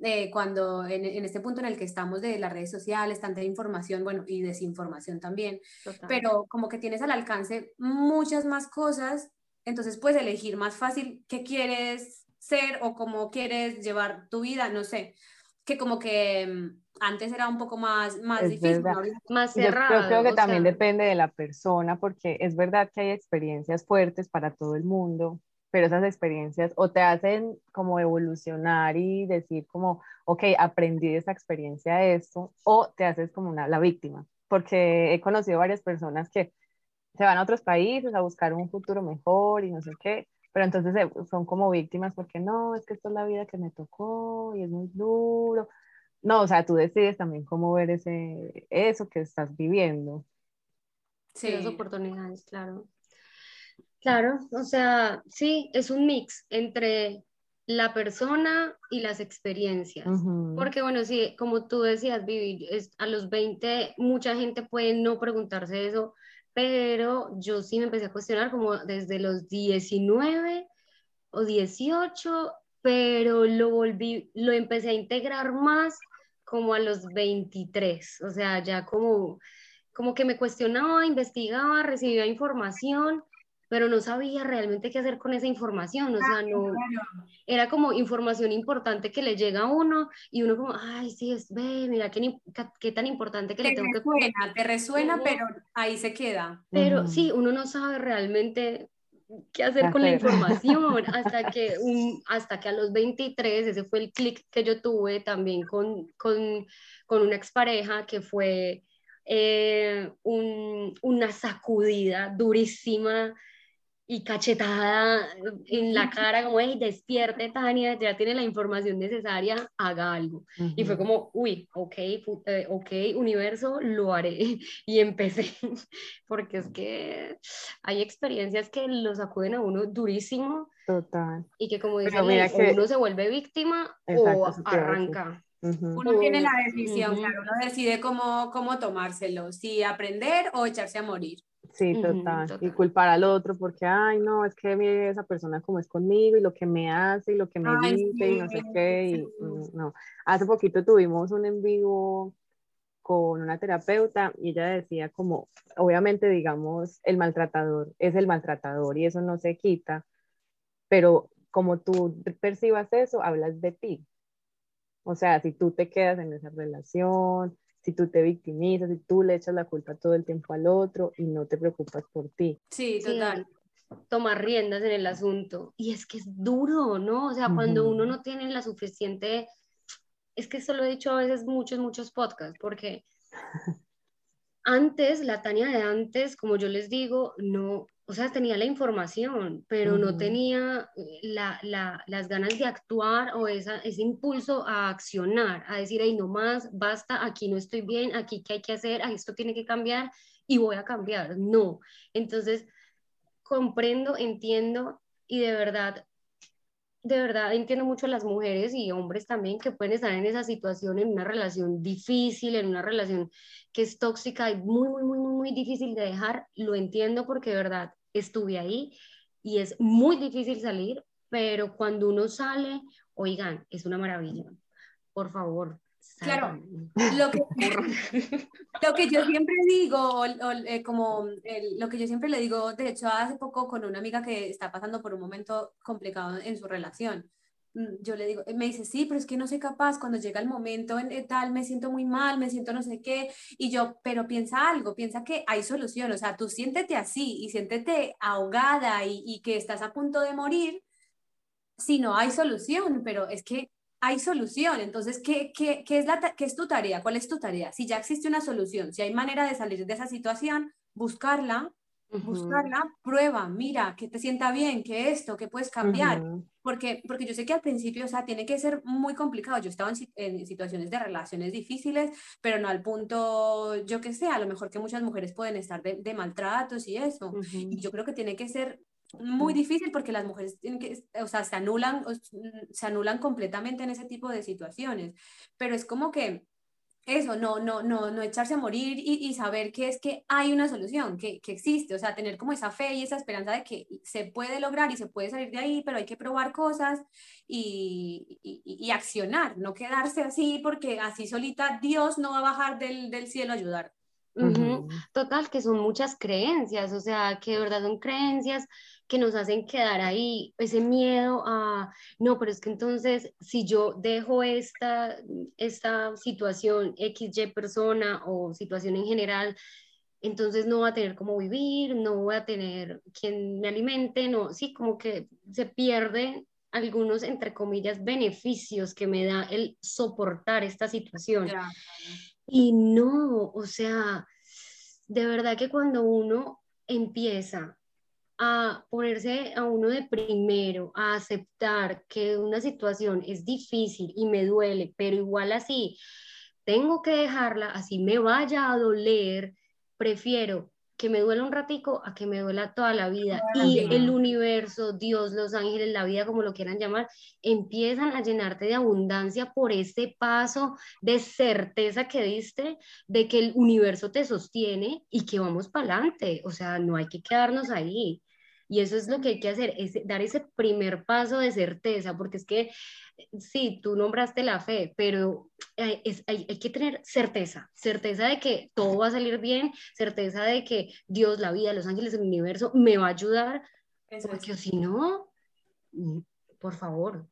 eh, cuando en, en, este punto en el que estamos de las redes sociales, tanta información, bueno, y desinformación también, pero como que tienes al alcance muchas más cosas, entonces puedes elegir más fácil qué quieres ser o cómo quieres llevar tu vida, no sé, que como que mm, antes era un poco más, más difícil, más cerrado. Yo creo que también depende de la persona, porque es verdad que hay experiencias fuertes para todo el mundo, pero esas experiencias o te hacen como evolucionar y decir como, ok, aprendí de esa experiencia esto, o te haces como una, la víctima, porque he conocido varias personas que se van a otros países a buscar un futuro mejor y no sé qué, pero entonces son como víctimas porque no, es que esto es la vida que me tocó y es muy duro. No, o sea, tú decides también cómo ver ese, eso que estás viviendo. Sí, las oportunidades, claro. Claro, o sea, sí, es un mix entre la persona y las experiencias. Porque bueno, sí, como tú decías, Vivi, es, a los 20 mucha gente puede no preguntarse eso, pero yo sí me empecé a cuestionar como desde los 19 o 18, pero lo volví, lo empecé a integrar más como a los 23, o sea, ya como, como que me cuestionaba, investigaba, recibía información pero no sabía realmente qué hacer con esa información, o sea, no, era como información importante que le llega a uno y uno como, ay, sí, es, ve, mira, qué, qué tan importante que te le tengo resuena, que... Te resuena, pero ahí se queda. Pero sí, uno no sabe realmente qué hacer con la información hasta que, un, hasta que a los 23, ese fue el clic que yo tuve también con, con, con una expareja que fue... Eh, un, una sacudida durísima y cachetada en la cara, como, hey, despierte, Tania, ya tiene la información necesaria, haga algo. Y fue como, uy, ok, eh, ok, universo, lo haré. Y empecé, porque es que hay experiencias que lo sacuden a uno durísimo. Total. Y que como dicen, uno se vuelve víctima o arranca. Uno tiene la decisión, claro, uno decide cómo, cómo tomárselo, si aprender o echarse a morir. Sí, total. Y culpar al otro porque, ay, no, es que mire esa persona como es conmigo y lo que me hace y lo que me dice y no sé qué. Y, mm, no. Hace poquito tuvimos un en vivo con una terapeuta y ella decía como, obviamente, digamos, el maltratador es el maltratador y eso no se quita, pero como tú percibas eso, hablas de ti. O sea, si tú te quedas en esa relación, si tú te victimizas, si tú le echas la culpa todo el tiempo al otro y no te preocupas por ti. Sí, total. tomar riendas en el asunto. Y es que es duro, ¿no? O sea, cuando uno no tiene la suficiente, es que esto lo he dicho a veces muchos, muchos podcasts, porque antes, la Tania de antes, como yo les digo, no, o sea, tenía la información, pero no tenía eh, la, la, las ganas de actuar o esa, ese impulso a accionar, a decir, ay, no más, basta, aquí no estoy bien, aquí qué hay que hacer, esto tiene que cambiar y voy a cambiar. No. Entonces, comprendo, entiendo y de verdad de verdad entiendo mucho a las mujeres y hombres también que pueden estar en esa situación, en una relación difícil, en una relación que es tóxica y muy, muy, muy, muy difícil de dejar. Lo entiendo porque de verdad estuve ahí y es muy difícil salir, pero cuando uno sale, oigan, es una maravilla. Por favor. Claro, lo que, lo que yo siempre digo, eh, como lo que yo siempre le digo, de hecho hace poco con una amiga que está pasando por un momento complicado en su relación, yo le digo, me dice, sí, pero es que no soy capaz, cuando llega el momento en, tal, me siento muy mal, me siento no sé qué, y yo, pero piensa algo, piensa que hay solución, o sea, tú siéntete así y siéntete ahogada y, y que estás a punto de morir, si no hay solución, pero es que hay solución. Entonces, ¿qué, qué, qué es la, ¿qué es tu tarea? ¿Cuál es tu tarea? Si ya existe una solución, si hay manera de salir de esa situación, buscarla, buscarla, prueba, mira, que te sienta bien, que esto, que puedes cambiar. porque, porque yo sé que al principio, o sea, tiene que ser muy complicado. Yo estaba en, en situaciones de relaciones difíciles, pero no al punto, yo que sé, a lo mejor que muchas mujeres pueden estar de, de maltratos y eso. Y yo creo que tiene que ser muy difícil porque las mujeres tienen que, o sea, se anulan, se anulan completamente en ese tipo de situaciones. Pero es como que eso, no, no, no, no echarse a morir y, y saber que es que hay una solución, que, que, existe, o sea, tener como esa fe y esa esperanza de que se puede lograr y se puede salir de ahí, pero hay que probar cosas y, y, y accionar, no quedarse así porque así solita Dios no va a bajar del, del cielo a ayudar. Total, que son muchas creencias, o sea, que de verdad son creencias que nos hacen quedar ahí, ese miedo a, no, pero es que entonces si yo dejo esta, esta situación, XY persona o situación en general, entonces no va a tener cómo vivir, no voy a tener quien me alimente, no, sí, como que se pierde algunos, entre comillas, beneficios que me da el soportar esta situación. Y no, o sea, de verdad que cuando uno empieza a ponerse a uno de primero, a aceptar que una situación es difícil y me duele, pero igual así tengo que dejarla, así me vaya a doler, prefiero que me duela un ratico a que me duela toda la vida. Y el universo, Dios, los ángeles, la vida, como lo quieran llamar, empiezan a llenarte de abundancia por ese paso de certeza que diste de que el universo te sostiene y que vamos para adelante. O sea, no hay que quedarnos ahí. Y eso es lo que hay que hacer, es dar ese primer paso de certeza, porque es que sí, tú nombraste la fe, pero hay, hay, que tener certeza, certeza de que todo va a salir bien, certeza de que Dios, la vida, los ángeles, el universo me va a ayudar, porque si no, mm, por favor,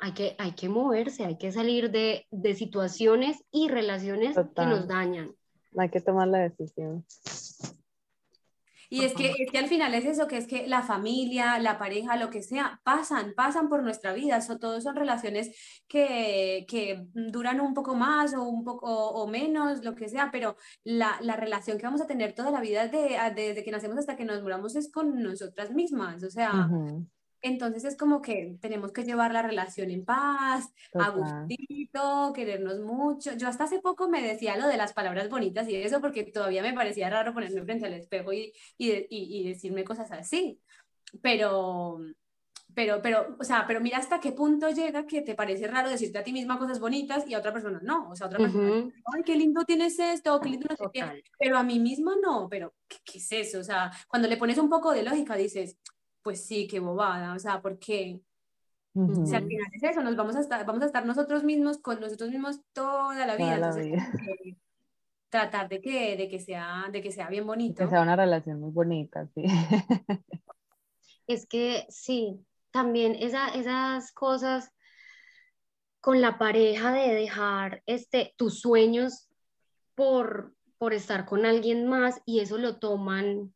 hay que, hay que moverse, hay que salir de, de situaciones y relaciones que nos dañan. Hay que tomar la decisión. Y es que, es que al final es eso, que es que la familia, la pareja, lo que sea, pasan, pasan por nuestra vida. So, todos son relaciones que, que, duran un poco más o un poco o menos, lo que sea, pero la, la relación que vamos a tener toda la vida de, desde que nacemos hasta que nos muramos es con nosotras mismas. O sea, entonces es como que tenemos que llevar la relación en paz, a gustito, querernos mucho. Yo hasta hace poco me decía lo de las palabras bonitas y eso porque todavía me parecía raro ponerme frente al espejo y, y, y, decirme cosas así. Pero, pero, pero, o sea, pero mira hasta qué punto llega que te parece raro decirte a ti misma cosas bonitas y a otra persona no. O sea, otra persona, ay, qué lindo tienes esto, qué lindo no sé qué. Pero a mí misma no, pero ¿qué, ¿qué es eso? O sea, cuando le pones un poco de lógica dices, pues sí, qué bobada, o sea, porque si al final es eso, nos vamos a estar, vamos a estar nosotros mismos con nosotros mismos toda la vida. Entonces, tratar de que, de que sea, de que sea bien bonito. Que sea una relación muy bonita, sí. Es que sí, también esa, esas cosas con la pareja de dejar este, tus sueños por, por estar con alguien más y eso lo toman,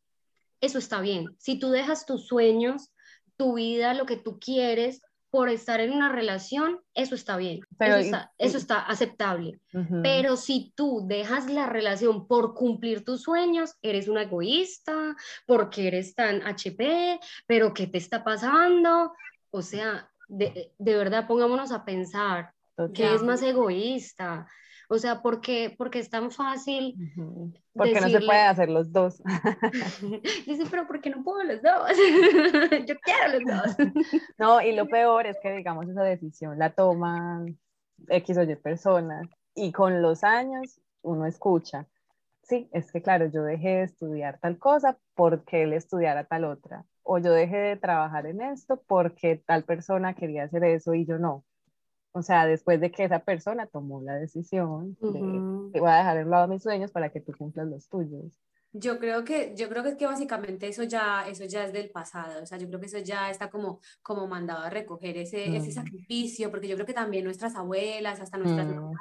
eso está bien. Si tú dejas tus sueños, tu vida, lo que tú quieres por estar en una relación, eso está bien, Pero, eso, está, aceptable. Pero si tú dejas la relación por cumplir tus sueños, eres una egoísta, porque eres tan HP, pero ¿qué te está pasando? O sea, de, de verdad pongámonos a pensar, ¿qué es más egoísta? O sea, ¿por qué, porque es tan fácil? Porque no se puede hacer los dos. Dice, pero ¿por qué no puedo los dos? Yo quiero los dos. no, y lo peor es que, digamos, esa decisión la toman X o Y personas y con los años uno escucha. Sí, es que claro, yo dejé de estudiar tal cosa porque él estudiara tal otra. O yo dejé de trabajar en esto porque tal persona quería hacer eso y yo no. O sea, después de que esa persona tomó la decisión de, voy a dejar de lado mis sueños para que tú cumplas los tuyos. Yo creo que, yo creo que, es que básicamente eso ya, eso ya es del pasado, o sea, yo creo que eso ya está como, como mandado a recoger ese, ese mm. sacrificio, porque yo creo que también nuestras abuelas, hasta nuestras mm. mamás,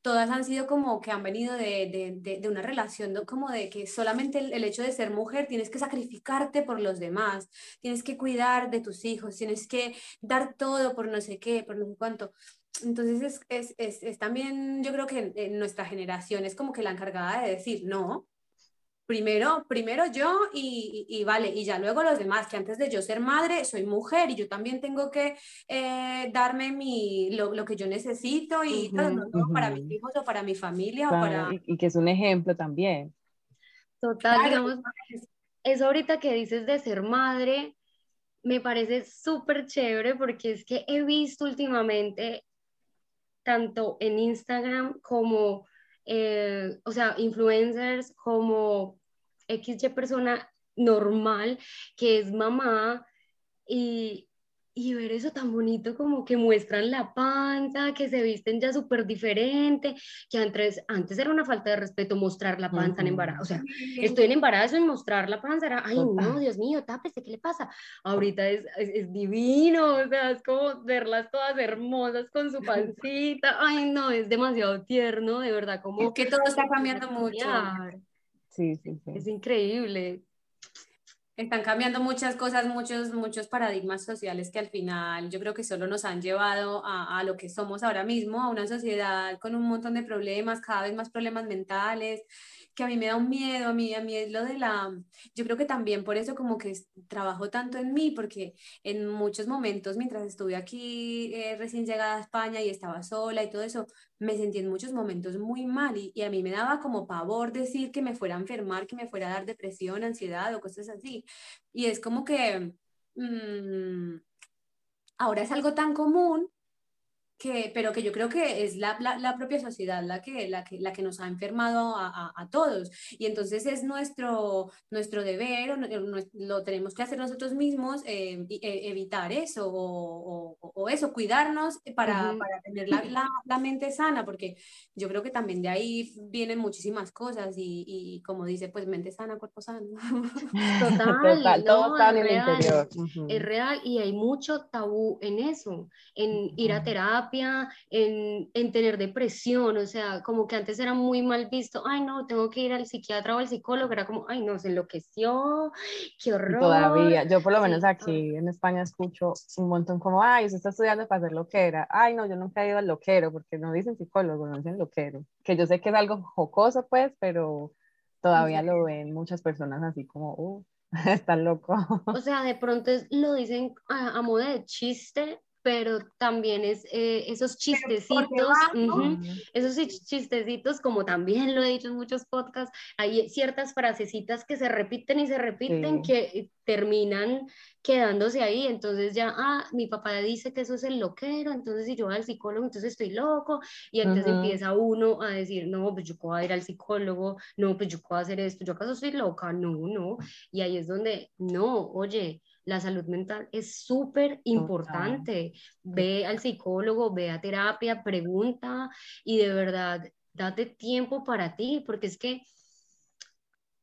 todas han sido como que han venido de, de, de, una relación como de que solamente el, el, hecho de ser mujer tienes que sacrificarte por los demás, tienes que cuidar de tus hijos, tienes que dar todo por no sé qué, por no sé cuánto. Entonces es, es, es, es también, yo creo que en nuestra generación es como que la encargada de decir, no, primero, primero yo y, vale, y ya luego los demás, que antes de yo ser madre, soy mujer y yo también tengo que eh, darme mi, lo, que yo necesito y para mis hijos o para mi familia. o para... Y, que es un ejemplo también. Total, digamos, eso ahorita que dices de ser madre, me parece súper chévere porque es que he visto últimamente, tanto en Instagram como eh, o sea, influencers como XY persona normal que es mamá y, y ver eso tan bonito como que muestran la panza, que se visten ya súper diferente, que antes, antes era una falta de respeto mostrar la panza en embarazo, o sea, estoy en embarazo y mostrar la panza era, ay no, Dios mío, tápese, ¿qué le pasa? Ahorita es, es, divino, o sea, es como verlas todas hermosas con su pancita, ay no, es demasiado tierno, de verdad, como... que todo está cambiando mucho. Sí, sí, sí. Es increíble están cambiando muchas cosas, muchos, muchos paradigmas sociales que al final yo creo que solo nos han llevado a, a, lo que somos ahora mismo, a una sociedad con un montón de problemas, cada vez más problemas mentales, que a mí me da un miedo, a mí, a mí es lo de la, yo creo que también por eso como que trabajo tanto en mí, porque en muchos momentos mientras estuve aquí eh, recién llegada a España y estaba sola y todo eso, me sentí en muchos momentos muy mal y, a mí me daba como pavor decir que me fuera a enfermar, que me fuera a dar depresión, ansiedad o cosas así. Y es como que... Mm, ahora es algo tan común que, pero que yo creo que es la, la, propia sociedad la que, la, que, la que nos ha enfermado a, a, todos. Y entonces es nuestro, nuestro deber, lo tenemos que hacer nosotros mismos, eh, e, evitar eso o, o, eso, cuidarnos para, para tener la, la, mente sana, porque yo creo que también de ahí vienen muchísimas cosas y, y como dice, pues mente sana, cuerpo sano. Total, todo está en el interior. Es real y hay mucho tabú en eso, en ir a terapia en, en, tener depresión, o sea, como que antes era muy mal visto, ay no, tengo que ir al psiquiatra o al psicólogo, era como, ay no, se enloqueció, qué horror. Todavía, yo por lo menos aquí en España escucho un montón como, ay, usted está estudiando para hacer loquera, ay no, yo nunca he ido al loquero, porque no dicen psicólogo, no dicen loquero, que yo sé que es algo jocoso pues, pero todavía lo ven muchas personas así como, uh, está loco. O sea, de pronto lo dicen a, a modo de chiste, pero también es eh, esos chistecitos, esos chistecitos, como también lo he dicho en muchos podcasts, hay ciertas frasecitas que se repiten y se repiten que terminan quedándose ahí, entonces ya, ah, mi papá dice que eso es el loquero, entonces si yo voy al psicólogo, entonces estoy loco, y entonces empieza uno a decir, no, pues yo puedo ir al psicólogo, no, pues yo puedo hacer esto, yo acaso soy loca, no, no, y ahí es donde, no, oye, la salud mental es súper importante. Ve al psicólogo, ve a terapia, pregunta y de verdad, date tiempo para ti, porque es que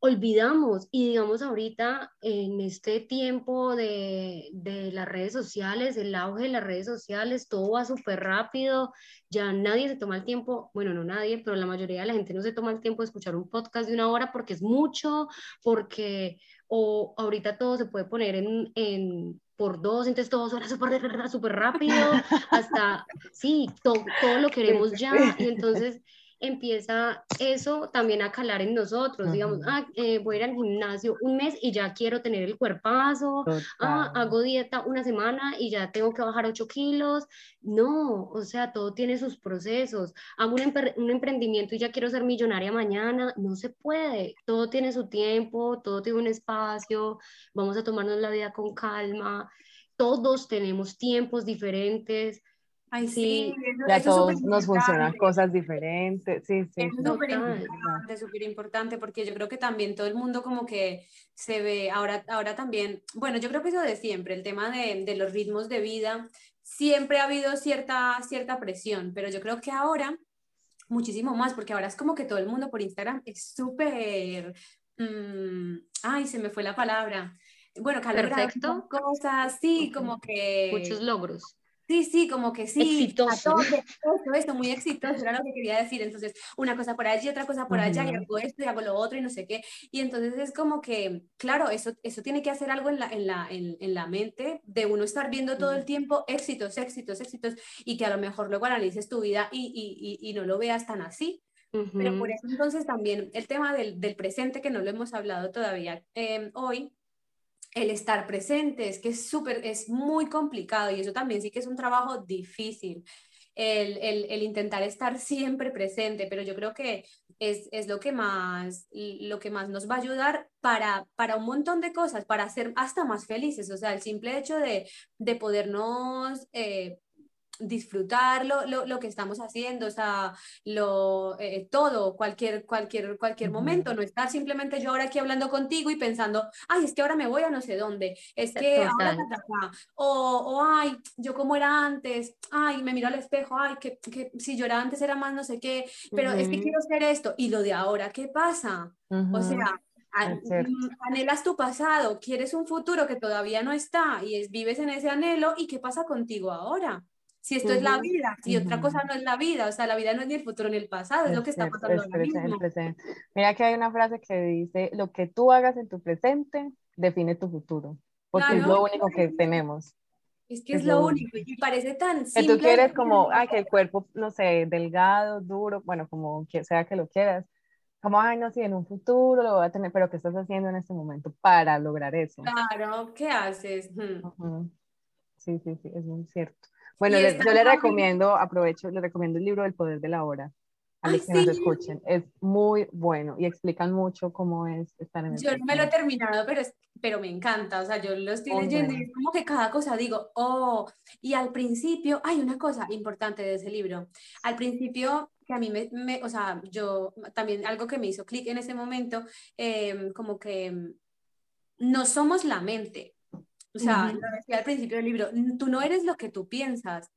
olvidamos y digamos ahorita en este tiempo de, de, las redes sociales, el auge de las redes sociales, todo va súper rápido, ya nadie se toma el tiempo, bueno, no nadie, pero la mayoría de la gente no se toma el tiempo de escuchar un podcast de una hora porque es mucho, porque o ahorita todo se puede poner en, en por dos, entonces todo suena súper super rápido, hasta, sí, todo, todo lo queremos ya, y entonces empieza eso también a calar en nosotros, digamos, ah, eh, voy a ir al gimnasio un mes y ya quiero tener el cuerpazo, ah, hago dieta una semana y ya tengo que bajar 8 kilos, no, o sea, todo tiene sus procesos, hago un, un emprendimiento y ya quiero ser millonaria mañana, no se puede, todo tiene su tiempo, todo tiene un espacio, vamos a tomarnos la vida con calma, todos tenemos tiempos diferentes, Ay, sí, ya a todos nos funcionan cosas diferentes. Sí, sí. Es súper importante, súper importante, porque yo creo que también todo el mundo como que se ve, ahora, ahora también, bueno, yo creo que eso de siempre, el tema de, de los ritmos de vida, siempre ha habido cierta, cierta presión, pero yo creo que ahora muchísimo más, porque ahora es como que todo el mundo por Instagram es súper, mm, ay, se me fue la palabra. Bueno, perfecto. Cosas, sí, como que... Muchos logros. Sí, sí, como que sí. Exitoso. Todo, esto, muy exitoso, era lo que quería decir. Entonces, una cosa por allí, otra cosa por allá, y hago esto y hago lo otro y no sé qué. Y entonces es como que, claro, eso, eso tiene que hacer algo en la, en, la, en, en la mente de uno estar viendo todo el tiempo éxitos, éxitos, éxitos, y que a lo mejor luego analices tu vida y, y, y, no lo veas tan así. Pero por eso entonces también el tema del, del presente, que no lo hemos hablado todavía eh, hoy, el estar presente, es que es súper, es muy complicado y eso también sí que es un trabajo difícil. El, el, intentar estar siempre presente, pero yo creo que es, es, lo, que más, lo que más nos va a ayudar para, para un montón de cosas, para ser hasta más felices. O sea, el simple hecho de, de podernos eh, disfrutar lo, lo, lo, que estamos haciendo, o sea, lo, eh, todo, cualquier, cualquier, cualquier momento, no estar simplemente yo ahora aquí hablando contigo y pensando, ay, es que ahora me voy a no sé dónde, es que ahora o, o ay, yo como era antes, ay, me miro al espejo, ay, que, que si yo era antes era más no sé qué, pero es que quiero ser esto, y lo de ahora, ¿qué pasa? O sea, mm, anhelas tu pasado, quieres un futuro que todavía no está y es, vives en ese anhelo y qué pasa contigo ahora si esto es la vida, si otra cosa no es la vida, o sea, la vida no es ni el futuro ni el pasado, es, lo que está pasando ahora mismo. Mira que hay una frase que dice, lo que tú hagas en tu presente define tu futuro, porque es lo único que tenemos. Es que es, lo, único, y parece tan simple. Que tú quieres como, ay, que el cuerpo, no sé, delgado, duro, bueno, como sea que lo quieras, como, ay, no, sí, en un futuro lo voy a tener, pero ¿qué estás haciendo en este momento para lograr eso? Claro, ¿qué haces? Hmm. Sí, sí, sí, es muy cierto. Bueno, yo le recomiendo, aprovecho, le recomiendo el libro del poder de la hora a los que nos escuchen. Es muy bueno y explican mucho cómo es estar en el Yo no me lo he terminado, pero, pero me encanta. O sea, yo lo estoy leyendo y es como que cada cosa digo, oh, y al principio, hay una cosa importante de ese libro. Al principio, que a mí me, o sea, yo también algo que me hizo clic en ese momento, em, como que em, no somos la mente, o sea, lo decía al principio del libro, tú no eres lo que tú piensas,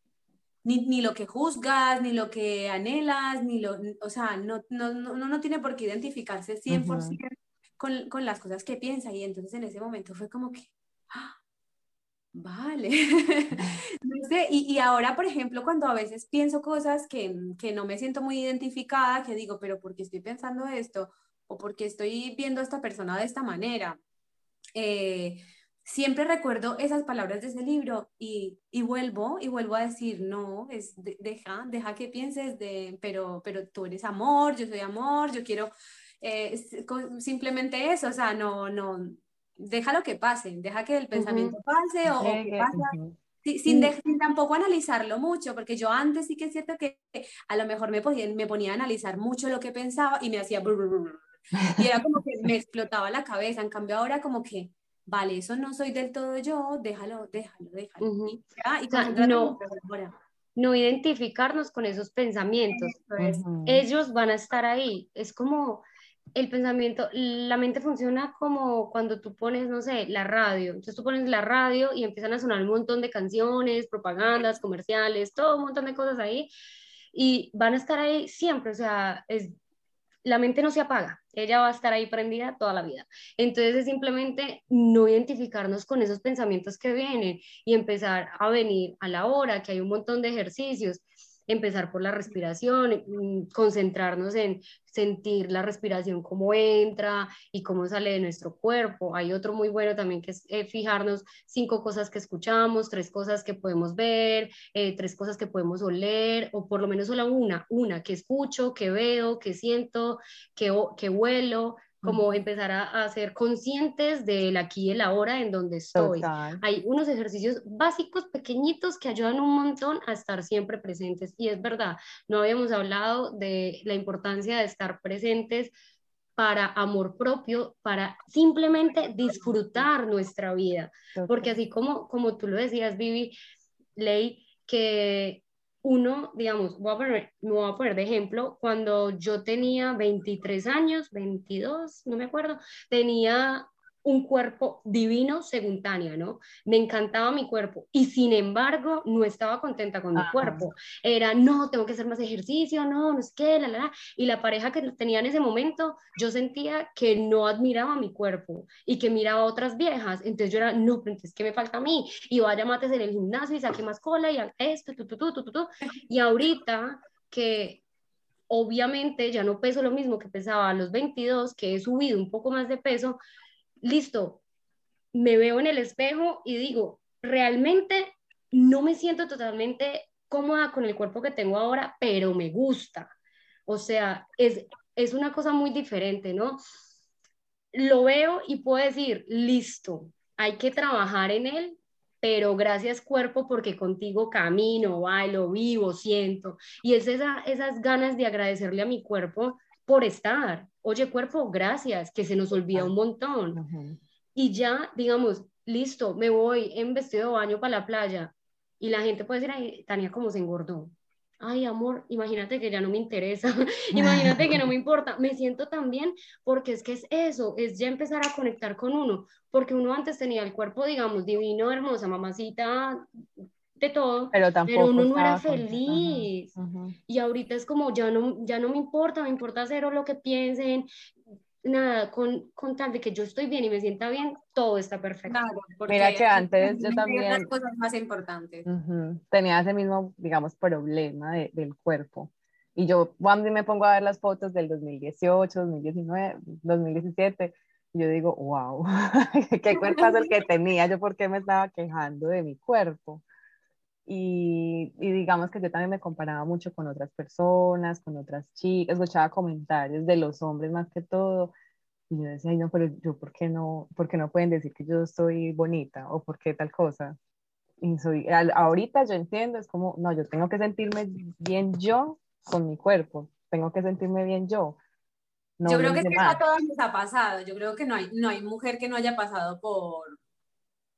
ni, ni, lo que juzgas, ni lo que anhelas, ni lo, o sea, no, no, no, no tiene por qué identificarse 100% con, con, las cosas que piensa. Y entonces en ese momento fue como que, ¡ah! vale. no sé, y, y, ahora, por ejemplo, cuando a veces pienso cosas que, que no me siento muy identificada, que digo, pero ¿por qué estoy pensando esto? O porque estoy viendo a esta persona de esta manera. Eh, siempre recuerdo esas palabras de ese libro y, y vuelvo y vuelvo a decir, no, es deja, deja que pienses de, pero, pero tú eres amor, yo soy amor, yo quiero eh, simplemente eso, o sea, no, no, deja lo que pase, deja que el pensamiento pase o, que pasa. Sin, sin, tampoco analizarlo mucho, porque yo antes sí que es cierto que a lo mejor me, podía, me ponía a analizar mucho lo que pensaba y me hacía... y era como que me explotaba la cabeza, en cambio ahora como que vale, eso no soy del todo yo, déjalo, déjalo, déjalo. no, no identificarnos con esos pensamientos. Ellos van a estar ahí. Es como el pensamiento, la mente funciona como cuando tú pones, no sé, la radio. Entonces tú pones la radio y empiezan a sonar un montón de canciones, propagandas, comerciales, todo un montón de cosas ahí. Y van a estar ahí siempre. O sea, es la mente no se apaga, ella va a estar ahí prendida toda la vida. Entonces es simplemente no identificarnos con esos pensamientos que vienen y empezar a venir a la hora, que hay un montón de ejercicios empezar por la respiración, mm, concentrarnos en sentir la respiración cómo entra y cómo sale de nuestro cuerpo. Hay otro muy bueno también que es eh, fijarnos cinco cosas que escuchamos, tres cosas que podemos ver, eh, tres cosas que podemos oler, o por lo menos solo una, una que escucho, que veo, que siento, que, que huelo, como empezar a, ser conscientes del aquí y el ahora en donde estoy. Hay unos ejercicios básicos, pequeñitos, que ayudan un montón a estar siempre presentes. Y es verdad, no habíamos hablado de la importancia de estar presentes para amor propio, para simplemente disfrutar nuestra vida. Porque así como, como tú lo decías, Vivi, Ley, que uno, digamos, voy a poner, me voy a poner de ejemplo, cuando yo tenía 23 años, 22, no me acuerdo, tenía un cuerpo divino según Tania, ¿no? Me encantaba mi cuerpo y sin embargo no estaba contenta con mi cuerpo. Era, no, tengo que hacer más ejercicio, no, no es que, la, la, la. Y la pareja que tenía en ese momento, yo sentía que no admiraba mi cuerpo y que miraba a otras viejas. Entonces yo era, no, pero entonces, ¿qué me falta a mí? Y vaya, mates en el gimnasio y saque más cola y esto, tu, tu, tu, tu, tu. Y ahorita que obviamente ya no peso lo mismo que pesaba a los 22, que he subido un poco más de peso, listo, me veo en el espejo y digo, realmente no me siento totalmente cómoda con el cuerpo que tengo ahora, pero me gusta. O sea, es, es una cosa muy diferente, ¿no? Lo veo y puedo decir, listo, hay que trabajar en él, pero gracias cuerpo porque contigo camino, bailo, vivo, siento. Y es esa, esas ganas de agradecerle a mi cuerpo por estar. Oye, cuerpo, gracias, que se nos olvida un montón. Y ya, digamos, listo, me voy en vestido de baño para la playa. Y la gente puede decir, ay, Tania, ¿cómo se engordó? Ay, amor, imagínate que ya no me interesa, imagínate que no me importa. Me siento tan bien porque es que es eso, es ya empezar a conectar con uno, porque uno antes tenía el cuerpo, digamos, divino, hermosa, mamacita, de todo, pero, tampoco uno no era feliz. Y ahorita es como, ya no, ya no me importa, me importa cero lo que piensen, nada, con, con tal de que yo estoy bien y me sienta bien, todo está perfecto. Mira que antes yo también... Las cosas más importantes. tenía ese mismo, digamos, problema de, del cuerpo. Y yo cuando me pongo a ver las fotos del 2018, 2019, 2017, yo digo, wow, qué cuerpo es el que tenía, yo por qué me estaba quejando de mi cuerpo. Y, digamos que yo también me comparaba mucho con otras personas, con otras chicas, escuchaba comentarios de los hombres más que todo. Y yo decía, Ay, no, pero yo, ¿por qué no, por qué no pueden decir que yo soy bonita o por qué tal cosa? Y soy, ahorita yo entiendo, es como, no, yo tengo que sentirme bien yo con mi cuerpo, tengo que sentirme bien yo. yo creo que, que a todos nos ha pasado, yo creo que no hay, no hay mujer que no haya pasado por,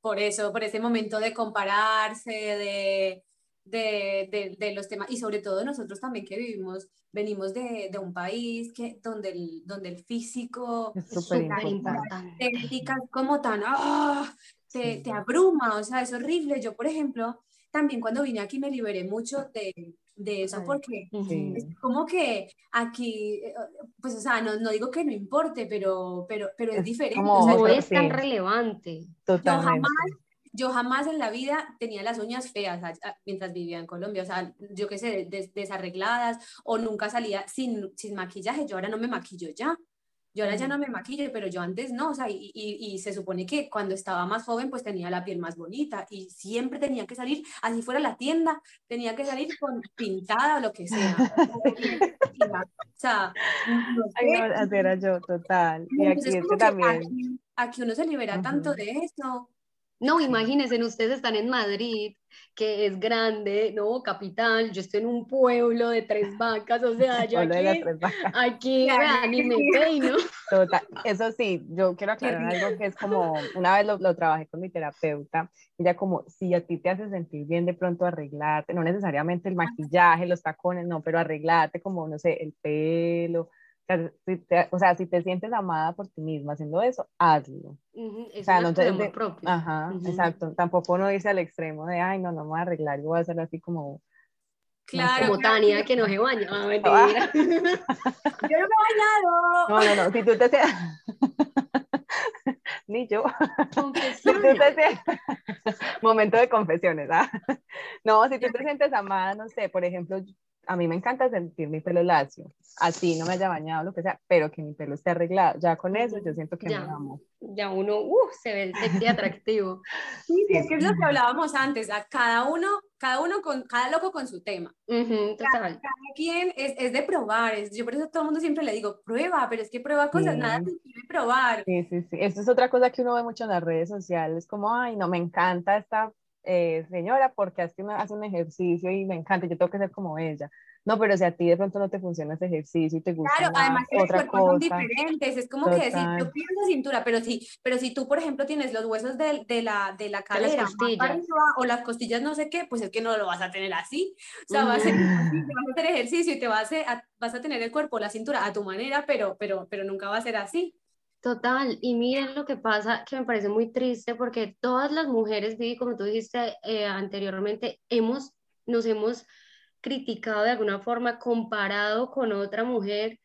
por eso, por ese momento de compararse, de, de, de, los temas, y sobre todo nosotros también que vivimos, venimos de, de un país que, donde, el, donde el físico es súper importante. como tan, ¡ah! te, te abruma, o sea, es horrible. Yo, por ejemplo, también cuando vine aquí me liberé mucho de, de eso porque es como que aquí, eh, pues o sea, no, no, digo que no importe, pero, pero, pero es, diferente. no es tan relevante. Yo jamás, yo jamás en la vida tenía las uñas feas mientras vivía en Colombia, o sea, yo qué sé, desarregladas o nunca salía sin, sin maquillaje, yo ahora no me maquillo ya. Yo ahora ya no me maquillo, pero yo antes no, o sea, y, y, se supone que cuando estaba más joven, pues tenía la piel más bonita y siempre tenía que salir, así fuera la tienda, tenía que salir con pintada o lo que sea. o sea, no sé. era yo, total. Y aquí, este también. Aquí, uno se libera tanto de eso. No, imagínense, ustedes están en Madrid, que es grande, ¿no? Capital, yo estoy en un pueblo de tres vacas, o sea, yo aquí, aquí ni me peino. Total, eso sí, yo quiero aclarar algo que es como, una vez lo, lo, trabajé con mi terapeuta, ella como, si a ti te hace sentir bien de pronto arreglarte, no necesariamente el maquillaje, los tacones, no, pero arreglarte como, no sé, el pelo, o sea, si te sientes amada por ti misma haciendo eso, hazlo. o sea, no te, propio. Ajá, exacto. Tampoco uno dice al extremo de, ay, no, no me voy a arreglar, yo voy a hacer así como Claro. Como Tania, que no se baña. Ah, mentira. Yo no me he bañado. No, no, no. Si tú te Ni yo. Si tú te... Momento de confesiones. ¿ah? No, si tú te sientes amada, no sé, por ejemplo, a mí me encanta sentir mi pelo lacio, así no me haya bañado, lo que sea, pero que mi pelo esté arreglado. Ya con eso yo siento que ya, me amo. Ya uno uh, se ve sexy atractivo. Sí, es que es lo que hablábamos antes, a cada uno, cada uno con, cada loco con su tema. total. Cada, quien es, es, de probar, es, yo por eso a todo el mundo siempre le digo, prueba, pero es que prueba cosas, Sí. nada te quiere probar. Sí, sí, sí. Esto es otra cosa que uno ve mucho en las redes sociales, como, ay, no, me encanta esta eh, señora porque hace, una- hace un ejercicio y me encanta, yo tengo que ser como ella. No, pero si a ti de pronto no te funciona ese ejercicio y te gusta Claro, más además que los cuerpos son cosa. diferentes, es como que decir, Total. yo pienso cintura, pero si, pero si tú, por ejemplo, tienes los huesos de, de la, de la cadera para arriba, o las costillas no sé qué, pues es que no lo vas a tener así, o sea, vas a, hacer, ejercicio, vas a hacer ejercicio y te vas a, a- vas a tener el cuerpo, la cintura a tu manera, pero, pero, pero nunca va a ser así. Total, y miren lo que pasa, que me parece muy triste porque todas las mujeres, Vivi, como tú dijiste eh, anteriormente, hemos, nos hemos criticado de alguna forma, comparado con otra mujer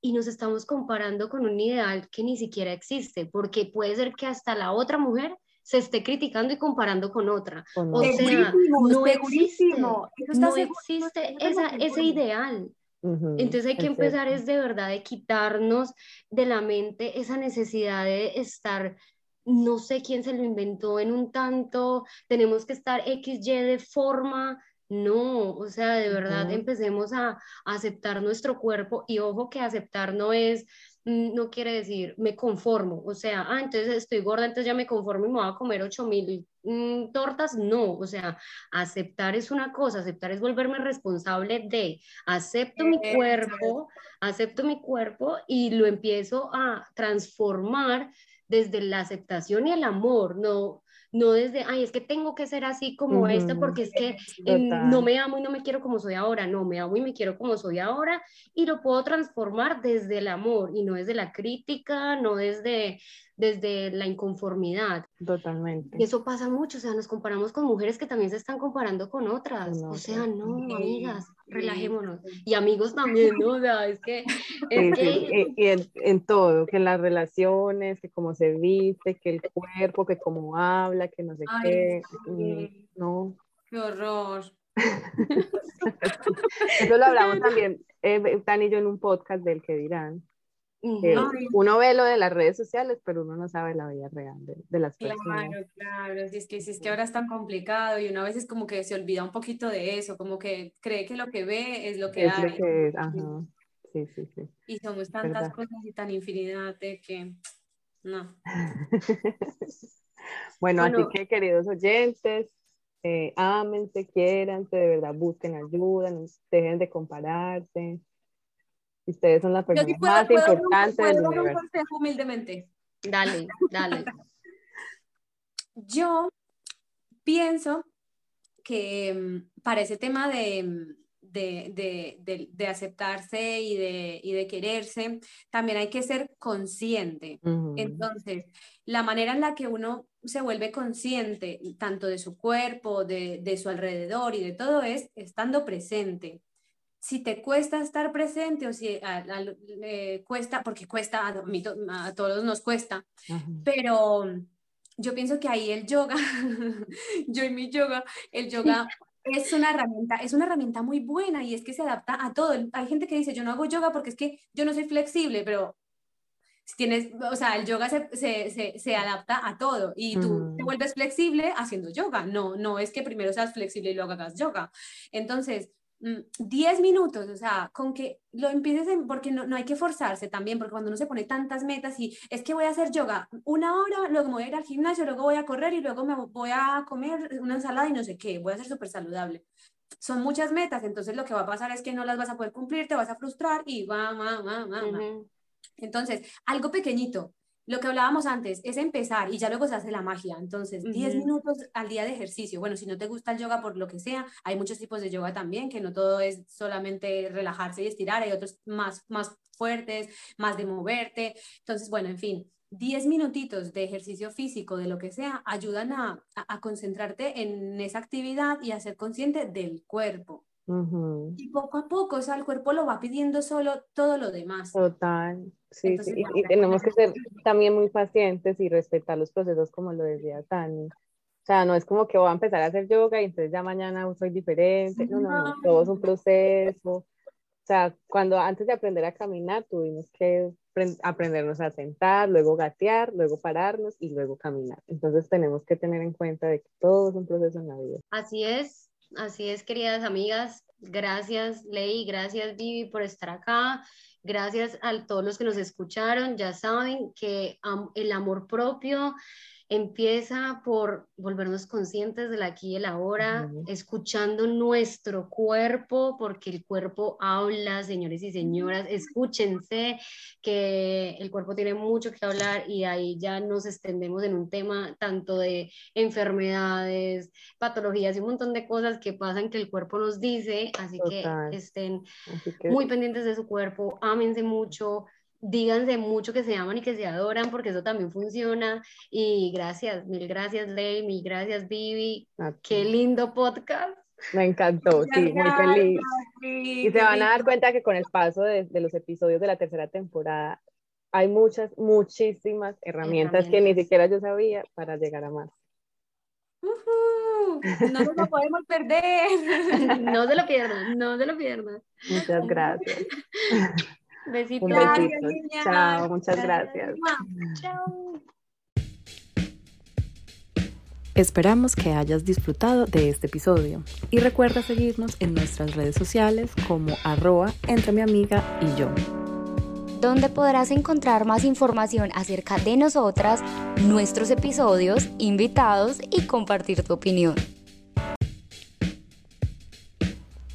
y nos estamos comparando con un ideal que ni siquiera existe, porque puede ser que hasta la otra mujer se esté criticando y comparando con otra. Con O sea, Segurísimo, no segurísimo. Eso está No seguro, existe eso esa, ese ideal. Entonces hay que empezar cierto. es de verdad de quitarnos de la mente esa necesidad de estar, no sé quién se lo inventó en un tanto, tenemos que estar XY de forma. No, o sea, de verdad empecemos a, a aceptar nuestro cuerpo y ojo que aceptar no es, no quiere decir me conformo, o sea, ah, entonces estoy gorda, entonces ya me conformo y me voy a comer 8000 mm, tortas, no, o sea, aceptar es una cosa, aceptar es volverme responsable de, acepto mi cuerpo, acepto mi cuerpo y lo empiezo a transformar desde la aceptación y el amor, no, no desde, ay, es que tengo que ser así como esta porque es que eh, no me amo y no me quiero como soy ahora, no, me amo y me quiero como soy ahora y lo puedo transformar desde el amor y no desde la crítica, no desde, desde la inconformidad. Totalmente. Y eso pasa mucho, o sea, nos comparamos con mujeres que también se están comparando con otras. O sea, no, sí, amigas, relajémonos. Y amigos también, ¿no? O sea, es que, es sí, que, y, y en, en todo, que en las relaciones, que cómo se viste, que el cuerpo, que cómo habla, que no sé Ay, qué. sí. mm, No, Qué horror. eso lo hablamos también, eh, Tan y yo en un podcast del que dirán. Ay. uno ve lo de las redes sociales, pero uno no sabe la vida real de, de las personas. Claro, claro, si es que, si es que ahora es tan complicado y uno a veces como que se olvida un poquito de eso, como que cree que lo que ve es lo que Es lo hay. que es, ajá. Sí, sí, sí. Y somos tantas verdad. cosas y tan infinidad de que no. Bueno, así Bueno. que queridos oyentes, eh, ámense, quiéranse, de verdad busquen ayuda, no dejen de compararse. Ustedes son las sí personas puedo, más puedo importantes puedo del dar un universo. consejo humildemente. Dale, dale. Yo pienso que mm, para ese tema de, mm, de, de- de- de aceptarse y de, y de quererse, también hay que ser consciente. Entonces, la manera en la que uno se vuelve consciente tanto de su cuerpo, de, de su alrededor y de todo es estando presente. Si te cuesta estar presente o si a- a- eh, cuesta, porque cuesta, a, mí a todos nos cuesta, Ajá. pero yo pienso que ahí el yoga, yo y mi yoga, el yoga es una herramienta, es una herramienta muy buena y es que se adapta a todo. Hay gente que dice, yo no hago yoga porque es que yo no soy flexible, pero si tienes, o sea, el yoga se, se, se, se adapta a todo y tú te Ujú. vuelves flexible haciendo yoga. No, no es que primero seas flexible y luego hagas yoga. Entonces, mm, 10 minutos, o sea, con que lo empieces, en- porque no, no hay que forzarse también, porque cuando uno se pone tantas metas y es que voy a hacer yoga una hora, luego me voy a ir al gimnasio, luego voy a correr y luego me voy a comer una ensalada y no sé qué, voy a ser súper saludable. Son muchas metas, entonces lo que va a pasar es que no las vas a poder cumplir, te vas a frustrar y va, va, va, va. Entonces, algo pequeñito. Lo que hablábamos antes es empezar y ya luego se hace la magia. Entonces, 10 Ujú. minutos al día de ejercicio. Bueno, si no te gusta el yoga por lo que sea, hay muchos tipos de yoga también, que no todo es solamente relajarse y estirar, hay otros más, más fuertes, más de moverte. Entonces, bueno, en fin, 10 minutitos de ejercicio físico, de lo que sea, ayudan a, a, concentrarte en esa actividad y a ser consciente del cuerpo. Y poco a poco, o sea, el cuerpo lo va pidiendo solo todo lo demás. Total, sí, sí. Y, tenemos que ser también muy pacientes y respetar los procesos como lo decía Tani. O sea, no es como que voy a empezar a hacer yoga y entonces ya mañana soy diferente. No, no, no, todo es un proceso. O sea, cuando antes de aprender a caminar tuvimos que aprendernos a sentar, luego gatear, luego pararnos y luego caminar. Entonces tenemos que tener en cuenta de que todo es un proceso en la vida. Así es, así es, queridas amigas. Gracias, Ley, gracias, Vivi, por estar acá. Gracias a todos los que nos escucharon. Ya saben que el amor propio empieza por volvernos conscientes del aquí y el ahora, escuchando nuestro cuerpo, porque el cuerpo habla, señores y señoras, escúchense que el cuerpo tiene mucho que hablar y ahí ya nos extendemos en un tema tanto de enfermedades, patologías y un montón de cosas que pasan que el cuerpo nos dice, así que estén muy pendientes de su cuerpo, ámense mucho, díganse mucho que se aman y que se adoran, porque eso también funciona. Y gracias, mil gracias, Ley, mil gracias, Vivi. Qué lindo podcast. Me encantó, sí, muy feliz. y se van a dar cuenta que con el paso de, de, los episodios de la tercera temporada hay muchas, muchísimas herramientas, que ni siquiera yo sabía para llegar a más. no nos lo podemos perder. no se lo pierdan, no se lo pierdan. Muchas gracias. Besitos. Chao, muchas gracias. Chao. Esperamos que hayas disfrutado de este episodio y recuerda seguirnos en nuestras redes sociales como arroba entre mi amiga y yo. Donde podrás encontrar más información acerca de nosotras, nuestros episodios, invitados y compartir tu opinión.